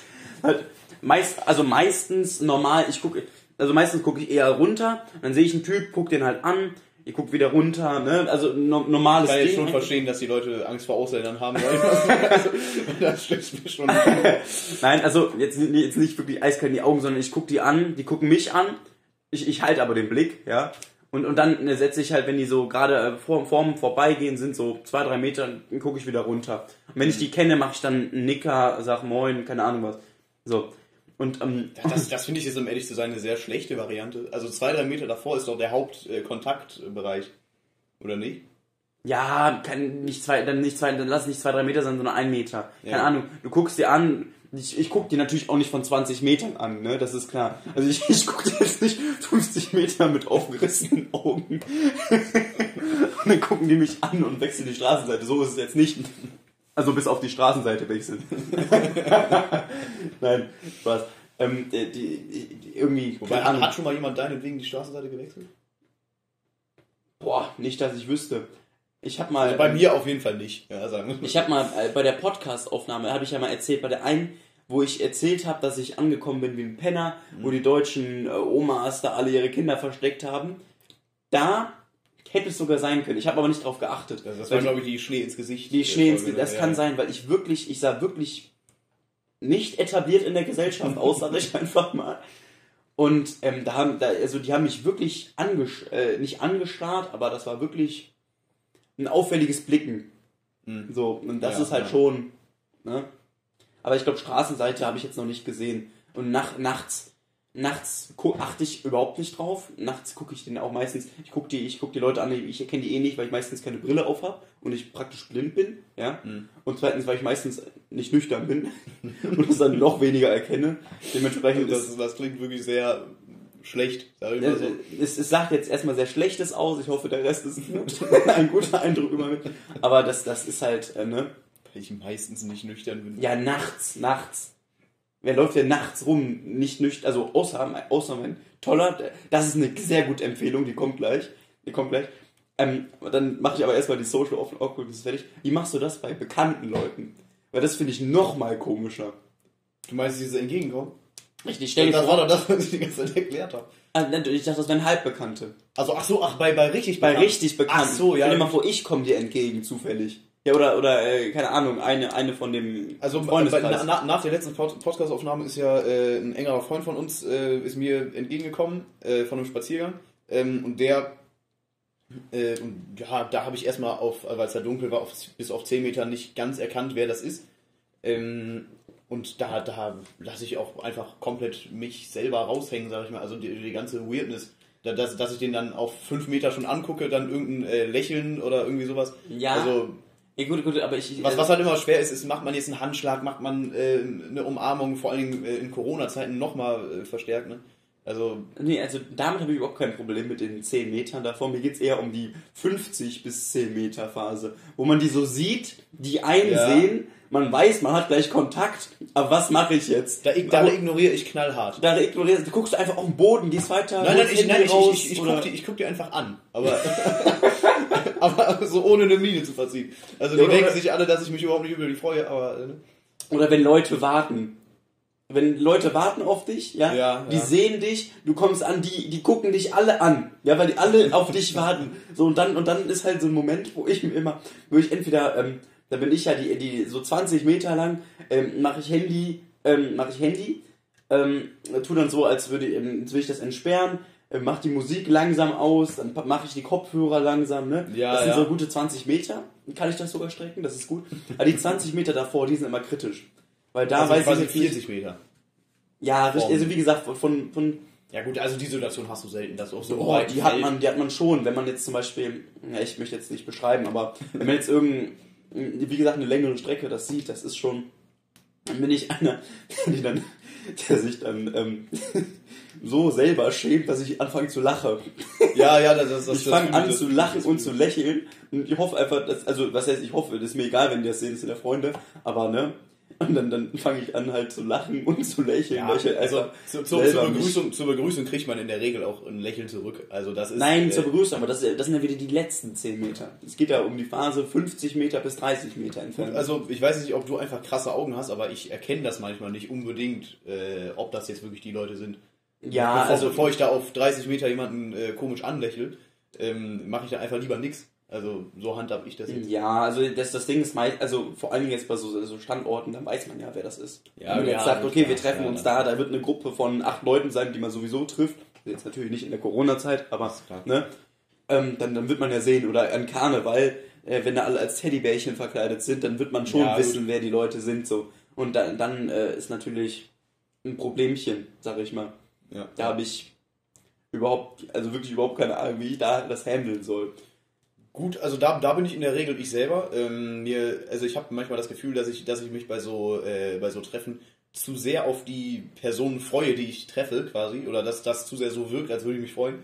Halt, meist, also meistens normal, ich gucke, also meistens gucke ich eher runter, dann sehe ich einen Typ, guck den halt an, ich gucke wieder runter, ne, also no, normales Ich kann Ding. schon verstehen, dass die Leute Angst vor Ausländern haben. Also, das stimmt mir schon. Nein, also jetzt, jetzt nicht wirklich eiskalt in die Augen, sondern ich gucke die an, die gucken mich an, ich, ich halte aber den Blick, ja. Und, und dann äh, setze ich halt, wenn die so gerade äh, vor, vor vorbeigehen, sind so zwei, drei Meter, dann gucke ich wieder runter. Und wenn ich die kenne, mache ich dann einen Nicker, sag Moin, keine Ahnung was. So. Und ähm, Das, das finde ich jetzt, um ehrlich zu sein, eine sehr schlechte Variante. Also zwei, drei Meter davor ist doch der Hauptkontaktbereich. Oder nicht? ja, kann nicht zwei, dann nicht zwei, dann lass nicht zwei, drei Meter sein, sondern ein Meter. Keine Ja. Ahnung. Du guckst dir an, ich, ich guck dir natürlich auch nicht von 20 Metern an, ne? Das ist klar. Also ich, ich guck dir jetzt nicht 50 Meter mit aufgerissenen Augen. und dann gucken die mich an und wechseln die Straßenseite. So ist es jetzt nicht. Also bis auf die Straßenseite wechseln. Nein, Spaß. Ähm, die, die, die, irgendwie, Wobei, hat schon mal jemand deinetwegen die Straßenseite gewechselt? Boah, nicht, dass ich wüsste. Ich hab mal. Also bei mir auf jeden Fall nicht. Ja, sagen. Ich habe mal äh, bei der Podcast-Aufnahme, habe ich ja mal erzählt, bei der einen, wo ich erzählt habe, dass ich angekommen bin wie ein Penner, wo die deutschen äh, Omas da alle ihre Kinder versteckt haben. Da hätte es sogar sein können. Ich habe aber nicht drauf geachtet. Das, das war, glaube ich, die Schnee ins Gesicht. die Schnee ins Folge, Das ja. kann sein, weil ich wirklich, ich sah wirklich nicht etabliert in der Gesellschaft aus, sag ich einfach mal. Und ähm, da haben, da, also die haben mich wirklich angesch äh, nicht angestarrt, aber das war wirklich ein auffälliges Blicken. Mhm. So, und das Ja, ist halt ja. schon, ne? Aber ich glaube, Straßenseite habe ich jetzt noch nicht gesehen. Und nach, nachts, nachts achte ich überhaupt nicht drauf. Nachts gucke ich den auch meistens, ich gucke die, ich guck die Leute an, ich erkenne die eh nicht, weil ich meistens keine Brille auf habe und ich praktisch blind bin, ja. Mhm. Und zweitens, weil ich meistens nicht nüchtern bin und es dann noch weniger erkenne. Dementsprechend Also ist, das, das klingt wirklich sehr schlecht. Sag ich mal so. es, es sagt jetzt erstmal sehr Schlechtes aus. Ich hoffe, der Rest ist ein guter Eindruck immer mit. Aber das, das ist halt, äh, ne? Weil ich meistens nicht nüchtern bin. Ja, nachts, nachts. Wer läuft denn nachts rum, nicht nüchtern, also außer, außer mein toller, das ist eine sehr gute Empfehlung, die kommt gleich, die kommt gleich. Ähm, dann mache ich aber erstmal die Social Awkwardness fertig. Wie machst du das bei bekannten Leuten? Weil das finde ich noch mal komischer. Du meinst dieses Entgegenkommen? Richtig, stell dir Das war doch das, was ich die ganze Zeit erklärt habe. Ah, ich dachte, das wären Halbbekannte. Also, ach so, ach, bei, bei richtig Bei bekannt. richtig Bekannten. Ach so, ja. Stell dir mal vor, ich komme dir entgegen, zufällig. Ja, oder, oder äh, keine Ahnung, eine, eine von dem Also bei, Freundeskreis. na, nach der letzten Pod Podcast-Aufnahme ist ja äh, ein engerer Freund von uns äh, ist mir entgegengekommen äh, von einem Spaziergang ähm, und der äh, und ja da habe ich erstmal auf weil es da dunkel war auf, bis auf 10 Meter nicht ganz erkannt wer das ist ähm, und da da lasse ich auch einfach komplett mich selber raushängen sage ich mal also die, die ganze Weirdness da- dass, dass ich den dann auf 5 Meter schon angucke dann irgendein äh, Lächeln oder irgendwie sowas Ja. also ja, gut, gut, aber ich. was, äh, was halt immer schwer ist, ist, macht man jetzt einen Handschlag, macht man äh, eine Umarmung, vor allen Dingen äh, in Corona-Zeiten nochmal äh, verstärkt. Ne? Also, Nee, also damit habe ich überhaupt kein Problem mit den 10 Metern davor. Mir geht's eher um die 50 bis 10 Meter Phase, wo man die so sieht, die einsehen, man weiß, man hat gleich Kontakt, aber was mache ich jetzt? da, da ignoriere ich knallhart. Da ignorierst du, guckst einfach auf den Boden, gehst weiter, Nein, nein, ich, nein, ich, raus, ich, ich, oder- guck die, ich guck die einfach an. Aber, aber so ohne eine Miene zu verziehen. Also, die Ja, denken sich alle, dass ich mich überhaupt nicht über die freue, aber. äh, Ne? Oder wenn Leute warten. Wenn Leute warten auf dich, ja, Ja, die ja. sehen dich, du kommst an, die, die gucken dich alle an, ja, weil die alle auf dich warten. So, und dann, und dann ist halt so ein Moment, wo ich mir immer, wo ich entweder, ähm, da bin ich ja die, die so 20 Meter lang, ähm, mache ich Handy, ähm, mache ich Handy, ähm, tu dann so, als würde, ähm, als würde ich das entsperren, äh, mach die Musik langsam aus, dann mache ich die Kopfhörer langsam, ne? Ja, das sind ja. so gute 20 Meter, kann ich das sogar strecken, das ist gut. Aber die 20 Meter davor, die sind immer kritisch. Weil da also weiß ich quasi nicht, 40 Meter. ja, richtig, also wie gesagt, von, von Ja, gut, also die Situation hast du selten, dass auch so. oh, die hat man, die hat man schon, wenn man jetzt zum Beispiel, ja, ich möchte jetzt nicht beschreiben, aber wenn man jetzt irgendein, wie gesagt, eine längere Strecke das sieht, das ist schon, dann bin ich einer, die dann, der sich dann ähm, so selber schämt, dass ich anfange zu lachen. Ja, ja, das, das, das Ich fange an zu lachen und zu lächeln und ich hoffe einfach, dass, also was heißt, ich hoffe, das ist mir egal, wenn die das sehen, das sind ja Freunde, aber ne, und dann, dann fange ich an halt zu lachen und zu lächeln, Ja, halt also zu, zu, zur, mich- Begrüßung, zur Begrüßung kriegt man in der Regel auch ein Lächeln zurück. Also das ist. Nein, äh, zur Begrüßung, aber das, das sind ja wieder die letzten 10 Meter. Es geht ja um die Phase 50 Meter bis 30 Meter entfernt. Also ich weiß nicht, ob du einfach krasse Augen hast, aber ich erkenne das manchmal nicht unbedingt, äh, ob das jetzt wirklich die Leute sind. ja, bevor, also bevor ich da auf 30 Meter jemanden äh, komisch anlächle, ähm, mache ich da einfach lieber nix. Also so handhab ich das jetzt. ja, also das, das Ding ist meist, also vor allen Dingen jetzt bei so, so Standorten, dann weiß man ja, wer das ist. Ja, Wenn man jetzt sagt, okay, klar, wir treffen ja, uns da, da wird eine Gruppe von acht Leuten sein, die man sowieso trifft. Jetzt natürlich nicht in der Corona-Zeit, aber ne, ähm, dann, dann wird man ja sehen, oder an Karneval, äh, wenn da alle als Teddybärchen verkleidet sind, dann wird man schon Ja, wissen, gut. wer die Leute sind. so Und dann, dann äh, ist natürlich ein Problemchen, sag ich mal. Ja. Da habe ich überhaupt, also wirklich überhaupt keine Ahnung, wie ich da das handeln soll. Gut, also da, da bin ich in der Regel ich selber. Ähm, mir, also ich habe manchmal das Gefühl, dass ich, dass ich mich bei so, äh, bei so Treffen zu sehr auf die Personen freue, die ich treffe, quasi, oder dass das zu sehr so wirkt, als würde ich mich freuen,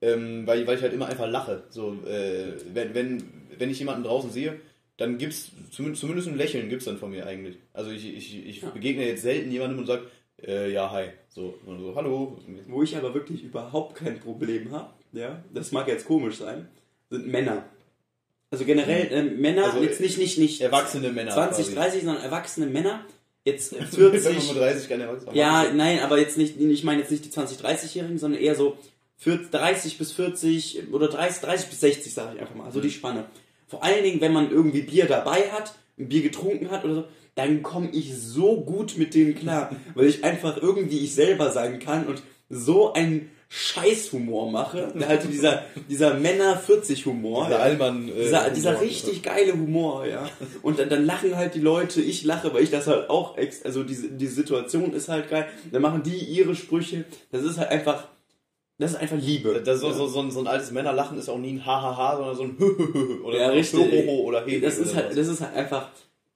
ähm, weil, weil ich halt immer einfach lache. So, äh, wenn, wenn, wenn ich jemanden draußen sehe, dann gibt's zumindest, zumindest ein Lächeln gibt's dann von mir eigentlich. Also ich, ich, ich Ja. begegne jetzt selten jemandem und sage, äh, ja, hi. So, und so, hallo. Wo ich aber wirklich überhaupt kein Problem habe, ja, das mag jetzt komisch sein, sind Männer. Also generell äh, Männer, Also, jetzt nicht, nicht, nicht Erwachsene Männer. 20, quasi. 30, sondern erwachsene Männer. Jetzt äh, 40. 40. 35 kann erwachsen ja, nein, aber jetzt nicht, ich meine jetzt nicht die 20, 30-Jährigen, sondern eher so 40, 30 bis 40 oder 30, 30 bis 60, sage ich einfach mal. So die Spanne. Vor allen Dingen, wenn man irgendwie Bier dabei hat, ein Bier getrunken hat oder so, dann komme ich so gut mit denen klar, weil ich einfach irgendwie ich selber sein kann und so einen Scheißhumor mache. Halt dieser, dieser Männer-40-Humor. Dieser. Allmann, äh, dieser, dieser richtig geile Humor, ja. Und dann, dann lachen halt die Leute, ich lache, weil ich das halt auch, ex also diese, die Situation ist halt geil. Dann machen die ihre Sprüche. Das ist halt einfach, das ist einfach Liebe. Das so, so, so, ein, so ein altes Männerlachen ist auch nie ein Hahaha, sondern so ein oder Ja, so ein richtig. Oder He. das ist halt, das ist halt einfach,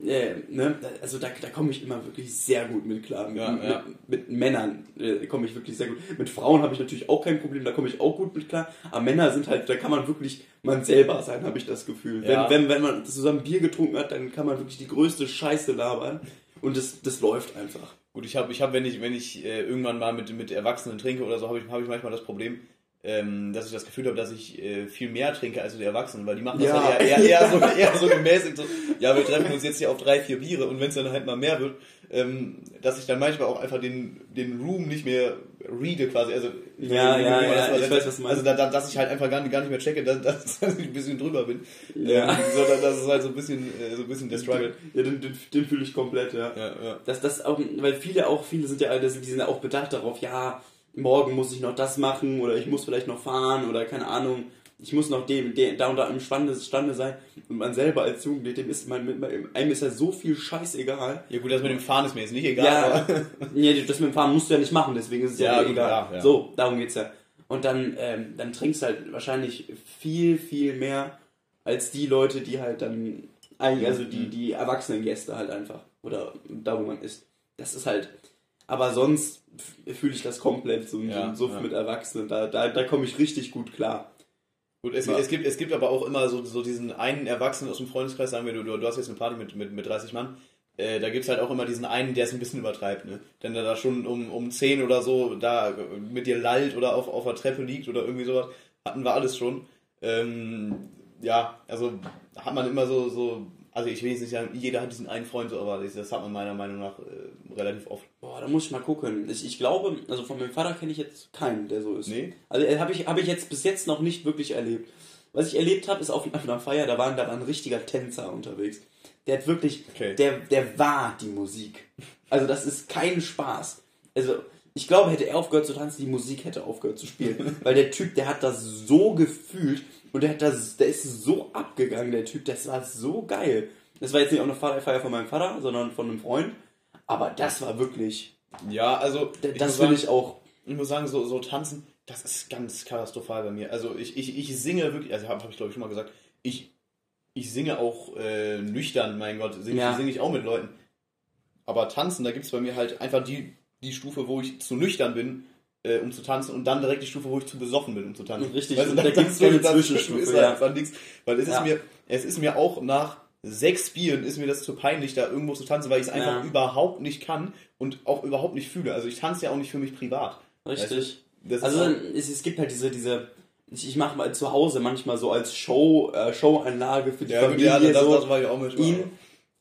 äh, ne, also da, da komme ich immer wirklich sehr gut mit klar. Mit, Ja, mit, ja. mit Männern äh, komme ich wirklich sehr gut. Mit Frauen habe ich natürlich auch kein Problem, da komme ich auch gut mit klar. Aber Männer sind halt, da kann man wirklich man selber sein, habe ich das Gefühl. Ja. Wenn, wenn, wenn man zusammen Bier getrunken hat, dann kann man wirklich die größte Scheiße labern. Und das, das läuft einfach. Gut, ich habe, ich hab, wenn ich, wenn ich äh, irgendwann mal mit, mit Erwachsenen trinke oder so, habe ich, hab ich manchmal das Problem, ähm, dass ich das Gefühl habe, dass ich äh, viel mehr trinke als die Erwachsenen, weil die machen das Ja. halt eher, eher, eher, so, eher so gemäßigt. So, ja, wir treffen uns jetzt hier auf drei, vier Biere und wenn es dann halt mal mehr wird, ähm, dass ich dann manchmal auch einfach den, den Room nicht mehr reade quasi. Also, Ja, ja, das ja, mal ich nennt. weiß, was du meinst. Also, da, da, dass ich halt einfach gar nicht, gar nicht mehr checke, dass, dass, dass ich ein bisschen drüber bin. Ja. Ähm, sondern das ist halt so ein bisschen, äh, so ein bisschen der Struggle. Ja, den, den, den fühle ich komplett, ja. Ja, ja. dass das auch, weil viele auch, viele sind ja, das, die sind ja auch bedacht darauf, ja, morgen muss ich noch das machen oder ich muss vielleicht noch fahren oder keine Ahnung, ich muss noch dem, dem da und da im Stande, Stande sein. Und man selber als Jugendlich, dem ist man, mit, einem ist ja so viel scheißegal. Ja gut, das mit dem Fahren ist mir jetzt nicht egal. Ja, aber- nee, das mit dem Fahren musst du ja nicht machen, deswegen ist es ja, Ja, eh egal. ja, ja. So, darum geht's ja. Und dann, ähm, dann trinkst du halt wahrscheinlich viel, viel mehr als die Leute, die halt dann, eigentlich, also die, die erwachsenen Gäste halt einfach. Oder da, wo man ist. Das ist halt, aber sonst fühle ich das komplett, so, Ja, Suff ja. mit Erwachsenen. Da, da, da komme ich richtig gut klar. Gut, es, Ja. es, gibt, es gibt aber auch immer so, so diesen einen Erwachsenen aus dem Freundeskreis, sagen wir, du, du hast jetzt eine Party mit, mit, mit 30 Mann, äh, da gibt's halt auch immer diesen einen, der es ein bisschen übertreibt, ne? Denn der da schon um, um 10 oder so da mit dir lallt oder auf, auf der Treppe liegt oder irgendwie sowas, hatten wir alles schon. Ähm, ja, also hat man immer so, so, also ich will jetzt nicht sagen, jeder hat diesen einen Freund, so, aber das, hat man meiner Meinung nach äh, relativ oft. Boah, da muss ich mal gucken. Ich, ich glaube, also von meinem Vater kenne ich jetzt keinen, der so ist. Nee? Also äh, habe ich, hab ich jetzt bis jetzt noch nicht wirklich erlebt. Was ich erlebt habe, ist auf einer Feier, da war, da war ein richtiger Tänzer unterwegs. Der hat wirklich, Okay. der, der war die Musik. Also das ist kein Spaß. Also ich glaube, hätte er aufgehört zu tanzen, die Musik hätte aufgehört zu spielen. Weil der Typ, der hat das so gefühlt und der hat das, der ist so abgegangen, der Typ, das war so geil. Das war jetzt nicht auch eine Feier von meinem Vater, sondern von einem Freund. Aber das war wirklich, Ja, also das will ich auch. ich muss sagen, so, so tanzen, das ist ganz katastrophal bei mir. Also ich, ich, ich singe wirklich, also habe hab ich glaube ich schon mal gesagt, ich, ich singe auch äh, nüchtern, mein Gott, singe Ja. sing ich auch mit Leuten. Aber tanzen, da gibt es bei mir halt einfach die, die Stufe, wo ich zu nüchtern bin, äh, um zu tanzen und dann direkt die Stufe, wo ich zu besoffen bin, um zu tanzen. Richtig, Weißt und da gibt's gibt's keine Zwischenstufe, ist ja. nichts. Weil es Ja. ist mir, es ist mir auch nach sechs Bieren ist mir das zu peinlich, da irgendwo zu tanzen, weil ich es einfach Ja. überhaupt nicht kann und auch überhaupt nicht fühle. Also ich tanze ja auch nicht für mich privat. Richtig. Weißt du? Also ist es, es gibt halt diese, diese, ich, ich mache mal zu Hause manchmal so als Show, äh, Showanlage für die Ja, Familie ja, das, so das war ich auch mit. ihn.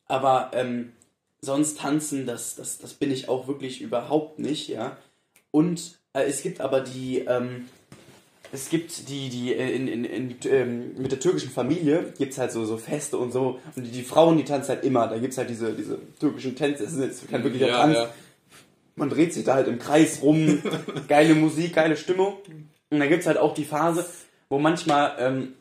Aber ähm, sonst tanzen, das, das, das bin ich auch wirklich überhaupt nicht, ja. Und äh, es gibt aber die, ähm, es gibt die, die äh, in, in, in, ähm, mit der türkischen Familie gibt es halt so, so Feste und so. Und die, die Frauen, die tanzen halt immer. Da gibt es halt diese, diese türkischen Tänze. Das ist jetzt kein wirklicher Ja, Tanz. ja. Man dreht sich da halt im Kreis rum. geile Musik, geile Stimmung. Und dann gibt es halt auch die Phase, wo manchmal, ähm,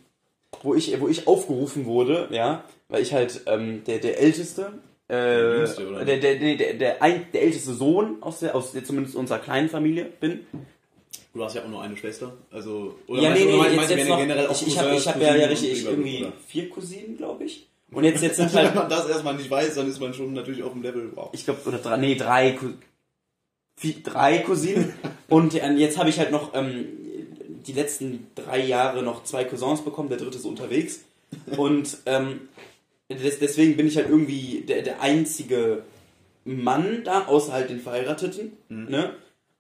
wo ich, wo ich aufgerufen wurde, ja, weil ich halt ähm, der, der Älteste, Der Jüngste, oder? der, der, der, der, ein, der älteste Sohn aus der, aus der, zumindest unserer kleinen Familie bin. Du hast ja auch nur eine Schwester. Also, oder ja, nee, nee, meinst- jetzt, jetzt wenn noch, generell auch ich, ich habe ich hab ja, ja richtig, ich, irgendwie oder? vier Cousinen, glaube ich. Und jetzt, jetzt sind Wenn halt, man das erstmal nicht weiß, dann ist man schon natürlich auf dem Level, wow. ich glaube, oder drei, nee, drei, vier, drei Cousinen. Und äh, jetzt habe ich halt noch ähm, die letzten drei Jahre noch zwei Cousins bekommen, der dritte ist unterwegs. Und ähm, deswegen bin ich halt irgendwie der, der einzige Mann da, außer halt den Verheirateten. Ne?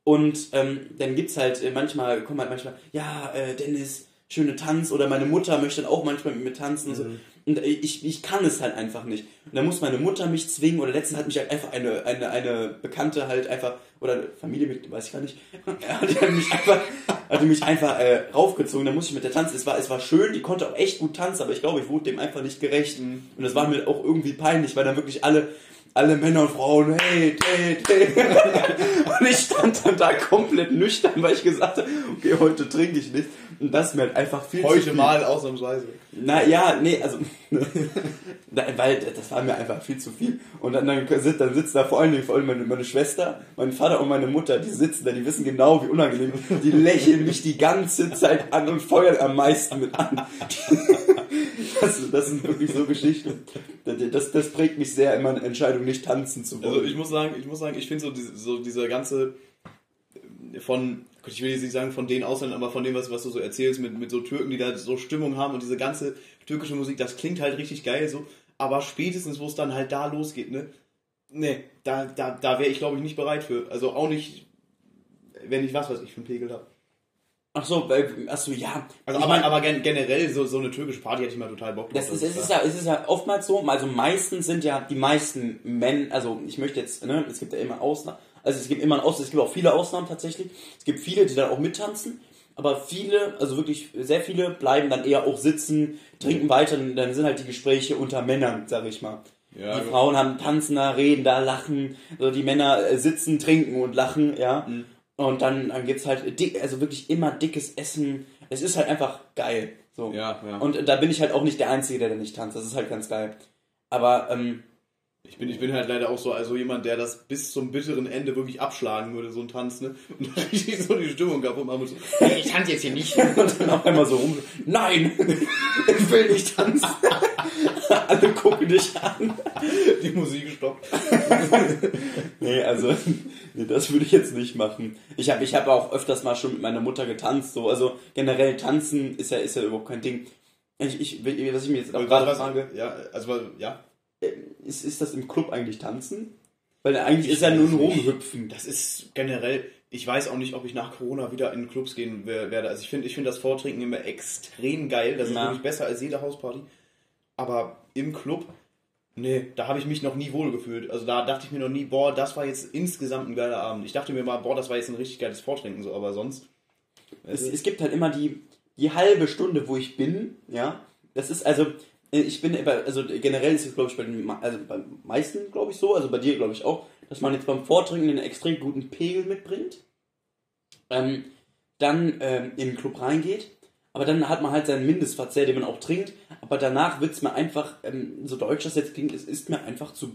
Und ähm, dann gibt's halt äh, manchmal, kommen halt manchmal, ja, äh, Dennis, schöne Tanz oder meine Mutter möchte dann auch manchmal mit mir tanzen und so. Und äh, ich, ich kann es halt einfach nicht. Und dann muss meine Mutter mich zwingen oder letztens hat mich halt einfach eine, eine, eine Bekannte halt einfach, oder Familie mit, weiß ich gar nicht, hat mich einfach, hat mich einfach äh, raufgezogen, dann musste ich mit der tanzen. Es war, es war schön, die konnte auch echt gut tanzen, aber ich glaube, ich wurde dem einfach nicht gerecht. Und das war mir auch irgendwie peinlich, weil dann wirklich alle, alle Männer und Frauen, hey, hey, hey. Und ich stand dann da komplett nüchtern, weil ich gesagt habe, okay, heute trinke ich nicht. Und das ist mir halt einfach viel zu Heute viel. mal ausnahmsweise. Na ja, nee, also, weil das war mir einfach viel zu viel. Und dann, dann, sitzt, dann sitzt da vor allen Dingen, vor allem meine, meine Schwester, mein Vater und meine Mutter, die sitzen da, die wissen genau, wie unangenehm. Die lächeln mich die ganze Zeit an und feuern am meisten mit an. Das, das sind wirklich so Geschichten. Das, das prägt mich sehr in meiner Entscheidung, nicht tanzen zu wollen. Also ich muss sagen, ich muss sagen, ich finde so, diese, so dieser ganze von, ich will jetzt nicht sagen von den Ausländern, aber von dem, was, was du so erzählst, mit, mit so Türken, die da so Stimmung haben und diese ganze türkische Musik, das klingt halt richtig geil so, aber spätestens, wo es dann halt da losgeht, ne, Nee, da, da, da wäre ich glaube ich nicht bereit für. Also auch nicht, wenn ich was, was ich für einen Pegel habe. Ach so, ach so, ja. Also Ich aber, mein- aber gen generell so, so eine türkische Party hätte ich mal total Bock drauf. Das ist, es, ist ja, es ist ja oftmals so, also meistens sind ja die meisten Männer, also ich möchte jetzt, ne, es gibt ja immer Ausnahmen, also es gibt immer Ausnahmen, es gibt auch viele Ausnahmen tatsächlich. Es gibt viele, die dann auch mittanzen, aber viele, also wirklich sehr viele bleiben dann eher auch sitzen, trinken weiter, und dann sind halt die Gespräche unter Männern, sag ich mal. Ja, die. Frauen haben tanzen da, reden da, lachen, so die Männer äh, sitzen, trinken und lachen, ja. Mhm. Und dann, dann gibt's halt dick, also wirklich immer dickes Essen. Es ist halt einfach geil. So. Ja, ja. Und da bin ich halt auch nicht der Einzige, der da nicht tanzt. Das ist halt ganz geil. Aber ähm, Ich bin, ich bin halt leider auch so also jemand, der das bis zum bitteren Ende wirklich abschlagen würde, so ein Tanz, ne? Und dann richtig so die Stimmung kaputt machen muss. Nee, ich tanze jetzt hier nicht. und dann auf einmal so rum. Nein! Ich will nicht tanzen. Alle gucken dich an. Die Musik stoppt. Nee, also, nee, das würde ich jetzt nicht machen. Ich habe ich hab auch öfters mal schon mit meiner Mutter getanzt. So. Also generell tanzen ist ja, ist ja überhaupt kein Ding. Ich, ich, was ich mir jetzt auch gerade frage, Ja, also ja. Ist, ist das im Club eigentlich tanzen? Weil eigentlich ist ja nur ein. Rumhüpfen. Das ist generell, ich weiß auch nicht, ob ich nach Corona wieder in Clubs gehen wer- werde. Also ich finde ich finde das Vortrinken immer extrem geil. Das ist wirklich besser als jede Hausparty. Aber im Club, nee, da habe ich mich noch nie wohl gefühlt. Also da dachte ich mir noch nie, boah, das war jetzt insgesamt ein geiler Abend. Ich dachte mir mal, boah, das war jetzt ein richtig geiles Vortrinken, so, aber sonst. Es, es gibt halt immer die, die halbe Stunde, wo ich bin, ja. Das ist also, äh, ich bin, bei, also generell ist es, glaube ich, bei den, also beim meisten, glaube ich, so, also bei dir, glaube ich, auch, dass man jetzt beim Vortrinken einen extrem guten Pegel mitbringt, ähm, dann ähm, in den Club reingeht, aber dann hat man halt seinen Mindestverzehr, den man auch trinkt, aber danach wird's mir einfach, ähm, so deutsch das jetzt klingt, es ist mir einfach zu,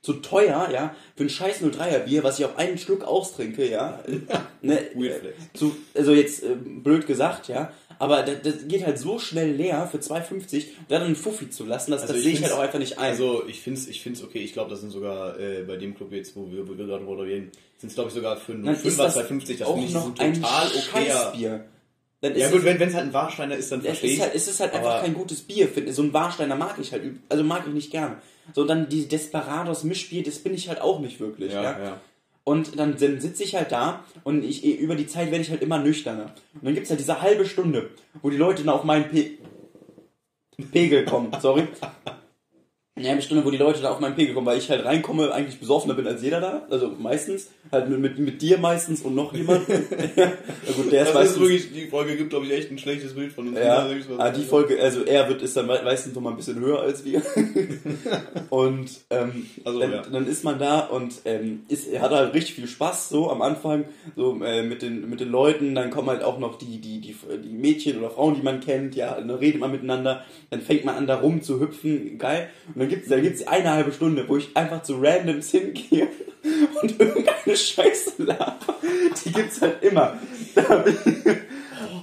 zu teuer, ja, für ein scheiß 03er Bier, was ich auf einen Schluck austrinke, ja. ne, Weird Flex. zu, also jetzt äh, blöd gesagt, ja, aber das, das geht halt so schnell leer für 2,50 und dann einen Fuffi zu lassen, das, Also das sehe ich halt auch einfach nicht ein. Also ich finde es ich find's okay. Ich glaube, das sind sogar äh, bei dem Club jetzt, wo wir, wo wir gerade reden, sind es glaube ich sogar für dann 5 ist das 250. Das finde ich noch ist ein total okayer. Dann Ja gut, wenn es halt ein Warsteiner ist, dann verstehe ist ich. halt, es ist halt einfach kein gutes Bier. So ein Warsteiner mag ich halt, also mag ich nicht gern. So dann die Desperados Mischbier, das bin ich halt auch nicht wirklich. Ja, ja, ja. Und dann, dann sitze ich halt da und ich über die Zeit werde ich halt immer nüchterner. Und dann gibt's halt diese halbe Stunde, wo die Leute dann auf meinen Pe Pegel kommen, sorry. Eine halbe Stunde, wo die Leute da auf meinen Pegel kommen, weil ich halt reinkomme, eigentlich besoffener bin als jeder da. Also meistens. Halt mit, mit, mit dir meistens und noch jemand. ja gut, der ist Das ist wirklich, die Folge gibt, glaube ich, echt ein schlechtes Bild von uns. Ja, Also, ah, die. Folge, also er wird ist dann me- meistens noch mal ein bisschen höher als wir. und ähm, Also, dann, ja. dann ist man da und ähm, ist, er hat halt richtig viel Spaß so am Anfang, so äh, mit den mit den Leuten. Dann kommen halt auch noch die die die die Mädchen oder Frauen, die man kennt. Ja, dann redet man miteinander. Dann fängt man an da rum zu hüpfen, geil. Und dann gibt's da gibt's eine halbe Stunde, wo ich einfach zu Randoms hingehe und irgendeine Scheiße laber. Die gibt's halt immer.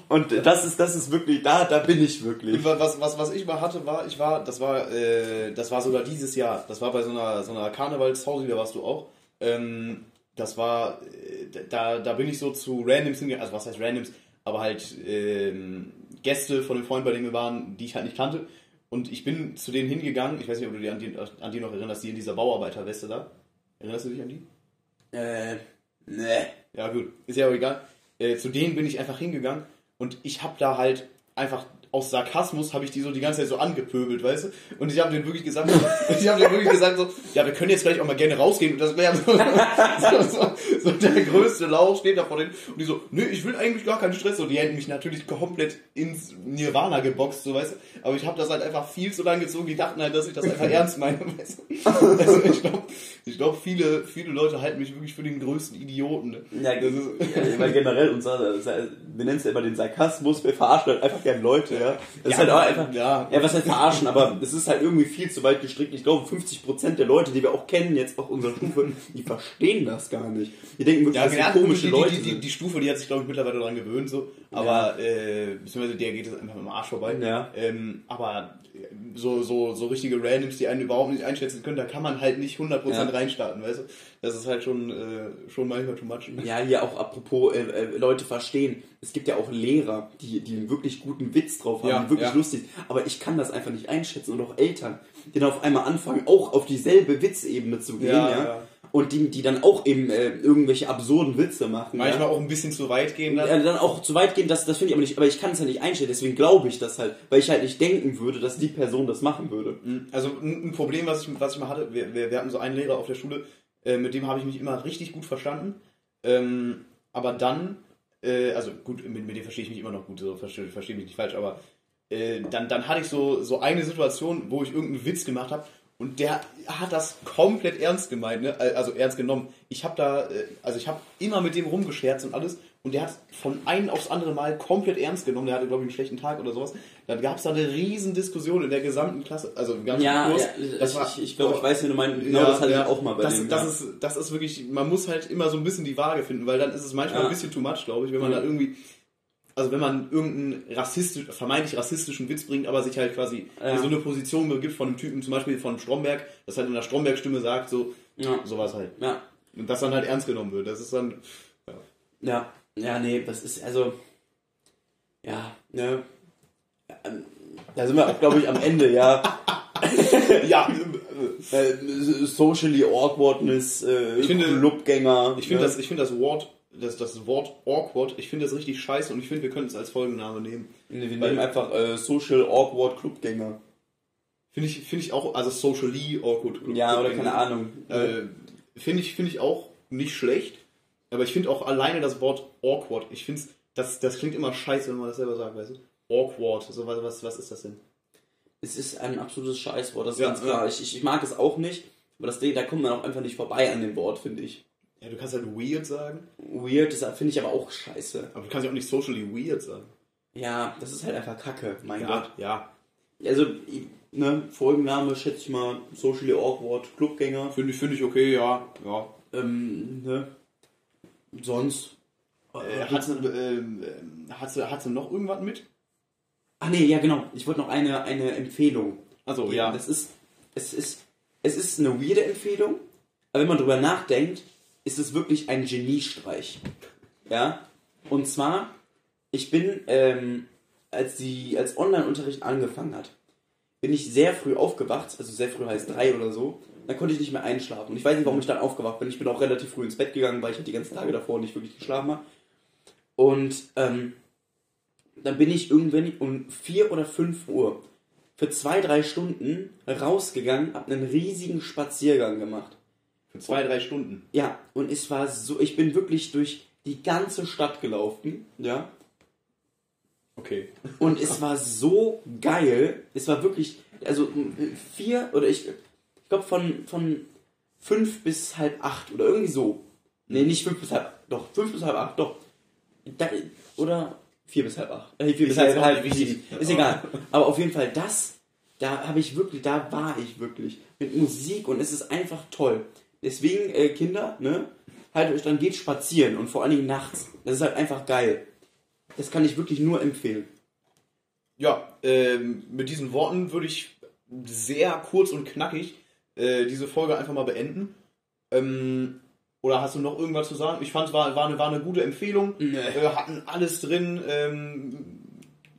Und das ist, das ist wirklich, da, da bin ich wirklich. Was, was, was ich mal hatte, war, ich war, das war, äh, das war sogar dieses Jahr. Das war bei so einer, so einer Karnevalshause, da warst du auch. Ähm, das war, äh, da, da bin ich so zu Randoms hingegangen, also was heißt Randoms, aber halt ähm, Gäste von den Freunden, bei denen wir waren, die ich halt nicht kannte. Und ich bin zu denen hingegangen, ich weiß nicht, ob du dich an die, an die noch erinnerst, die in dieser Bauarbeiterweste da. Erinnerst du dich an die? Äh, ne. Ja, gut, ist ja auch egal. Äh, zu denen bin ich einfach hingegangen und ich habe da halt einfach aus Sarkasmus habe ich die so die ganze Zeit so angepöbelt, weißt du? Und ich habe denen wirklich gesagt, ich habe denen wirklich gesagt so, ja, wir können jetzt gleich auch mal gerne rausgehen und das wäre so, so, so, so der größte Lauch steht da vor denen und die so, nö, ich will eigentlich gar keinen Stress und die hätten mich natürlich komplett ins Nirvana geboxt, so weißt du? Aber ich habe das halt einfach viel zu lange gezogen, die dachten halt, dass ich das einfach ernst meine, weißt du? Also ich glaube, ich glaube viele viele Leute halten mich wirklich für den größten Idioten. Ne? Ja, Das ist- ja, weil generell unser, wir nennen es ja immer den Sarkasmus, wir verarschen halt einfach gern Leute, ja. Das ist halt auch einfach, ja. ja, was heißt verarschen, aber es ist halt irgendwie viel zu weit gestrickt. Ich glaube, 50% der Leute, die wir auch kennen, jetzt auf unserer Stufe, die verstehen das gar nicht. Die denken wirklich, Ja, dass genau, wir komische die, Leute die, die, sind. die Stufe, die hat sich, glaube ich, mittlerweile daran gewöhnt. So. Aber äh, beziehungsweise der geht es einfach mit dem Arsch vorbei. Ja. Ähm, aber so, so, so richtige Randoms, die einen überhaupt nicht einschätzen können, da kann man halt nicht 100% Ja. reinstarten, weißt du? Das ist halt schon, äh, schon manchmal too much. Ja, hier auch apropos äh, äh, Leute verstehen. Es gibt ja auch Lehrer, die, die einen wirklich guten Witz drauf haben, Ja, die wirklich ja. lustig. Aber ich kann das einfach nicht einschätzen. Und auch Eltern, die dann auf einmal anfangen, auch auf dieselbe Witzebene zu gehen, ja. Ja, ja. Und die, die dann auch eben äh, irgendwelche absurden Witze machen. Manchmal ja. auch ein bisschen zu weit gehen Ja, lassen. dann auch zu weit gehen, das, das finde ich aber nicht, aber ich kann es ja nicht einstellen, deswegen glaube ich das halt, weil ich halt nicht denken würde, dass die Person das machen würde. Also ein, Problem, was ich, was ich mal hatte, wir, wir, wir hatten so einen Lehrer auf der Schule, äh, mit dem habe ich mich immer richtig gut verstanden. Ähm, aber dann, äh, also gut, mit, mit dem verstehe ich mich immer noch gut, so verstehe versteh mich nicht falsch, aber äh, dann, dann hatte ich so, so eine Situation, wo ich irgendeinen Witz gemacht habe und der hat das komplett ernst gemeint, ne? also ernst genommen. Ich habe da, äh, also ich habe immer mit dem rumgescherzt und alles und der hat von einem aufs andere Mal komplett ernst genommen. Der hatte, glaube ich, einen schlechten Tag oder sowas. Dann gab es da eine riesen Diskussion in der gesamten Klasse, also im ganzen Ja, Kurs. ja Das ich, war- ich, ich glaube, ich weiß, wie du meinst, genau das hatte ich auch mal bei das, dem. das, ja. ist, das ist wirklich, man muss halt immer so ein bisschen die Waage finden, weil dann ist es manchmal Ja. ein bisschen too much, glaube ich, wenn man Mhm. da irgendwie, also wenn man irgendeinen rassistisch, vermeintlich rassistischen Witz bringt, aber sich halt quasi Ja. so eine Position begibt von einem Typen, zum Beispiel von Stromberg, das halt in der Stromberg-Stimme sagt, so, ja. sowas halt. ja. Und das dann halt ernst genommen wird. Das ist dann, Ja, ja, nee, das ist also. Ja, ne. Ja, ähm, Da sind wir auch, glaube ich, am Ende, ja. ja, Äh, socially Awkwardness, äh, Ich finde- Clubgänger. ich finde ne? das, ich finde das Wort, das, das Wort awkward, ich finde das richtig scheiße und ich finde, wir können es als Folgenname nehmen. Nee, wir nehmen einfach äh, Social Awkward Clubgänger. Finde ich, finde ich auch, also socially awkward. Ja, oder keine Ahnung. Äh, finde ich, finde ich auch nicht schlecht, aber ich finde auch alleine das Wort awkward, ich finde das, das klingt immer scheiße, wenn man das selber sagt, weißt du? Awkward, so was, was, was ist das denn? Es ist ein absolutes Scheißwort, das ist Ja, ganz klar. ja. Ich, ich, ich mag es auch nicht, aber das, Ding- da kommt man auch einfach nicht vorbei an dem Wort, finde ich. Ja, du kannst halt weird sagen, Weird, das finde ich aber auch scheiße. aber du kannst ja auch nicht socially weird sagen. Ja, das ist halt einfach Kacke, mein Gott. Ja, ja. Also, ne, Folgenname schätze ich mal, Socially Awkward Clubgänger. Finde ich, finde ich okay, ja, ja. Ähm, ne? Sonst. Äh, hat, sie, ähm, hat, sie, hat sie noch irgendwas mit? Ach nee, ja genau. Ich wollte noch eine, eine Empfehlung. Also ja. Das ist, es ist, es ist eine weirde Empfehlung, aber wenn man drüber nachdenkt, ist es wirklich ein Geniestreich. Ja? Und zwar, ich bin, ähm, als die, als Online-Unterricht angefangen hat, bin ich sehr früh aufgewacht, also sehr früh heißt drei oder so, dann konnte ich nicht mehr einschlafen. Und ich weiß nicht, warum ich dann aufgewacht bin. Ich bin auch relativ früh ins Bett gegangen, weil ich halt die ganzen Tage davor nicht wirklich geschlafen habe. Und ähm, dann bin ich irgendwann um 4 oder 5 Uhr für zwei, drei Stunden rausgegangen, hab einen riesigen Spaziergang gemacht. Für zwei, drei Stunden. Ja, und es war so, ich bin wirklich durch die ganze Stadt gelaufen, ja, Okay. und es war so geil, es war wirklich, also vier, oder ich, ich glaube von, von fünf bis halb acht, oder irgendwie so. Nee, nicht fünf bis halb, doch, fünf bis halb acht, doch. Da, oder vier bis halb acht. Äh, vier bis halb, halb sieben. Ist egal. Aber auf jeden Fall das, da habe ich wirklich, da war ich wirklich mit Musik und es ist einfach toll. Deswegen, äh, Kinder, ne, haltet euch dann, geht spazieren und vor allen Dingen nachts. Das ist halt einfach geil. Das kann ich wirklich nur empfehlen. Ja, ähm, mit diesen Worten würde ich sehr kurz und knackig äh, diese Folge einfach mal beenden. Ähm, oder hast du noch irgendwas zu sagen? Ich fand, es war, war, eine, war eine gute Empfehlung. Nee. Äh, hatten alles drin. Ähm,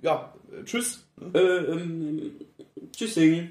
ja, äh, tschüss. Äh, ähm, tschüssing.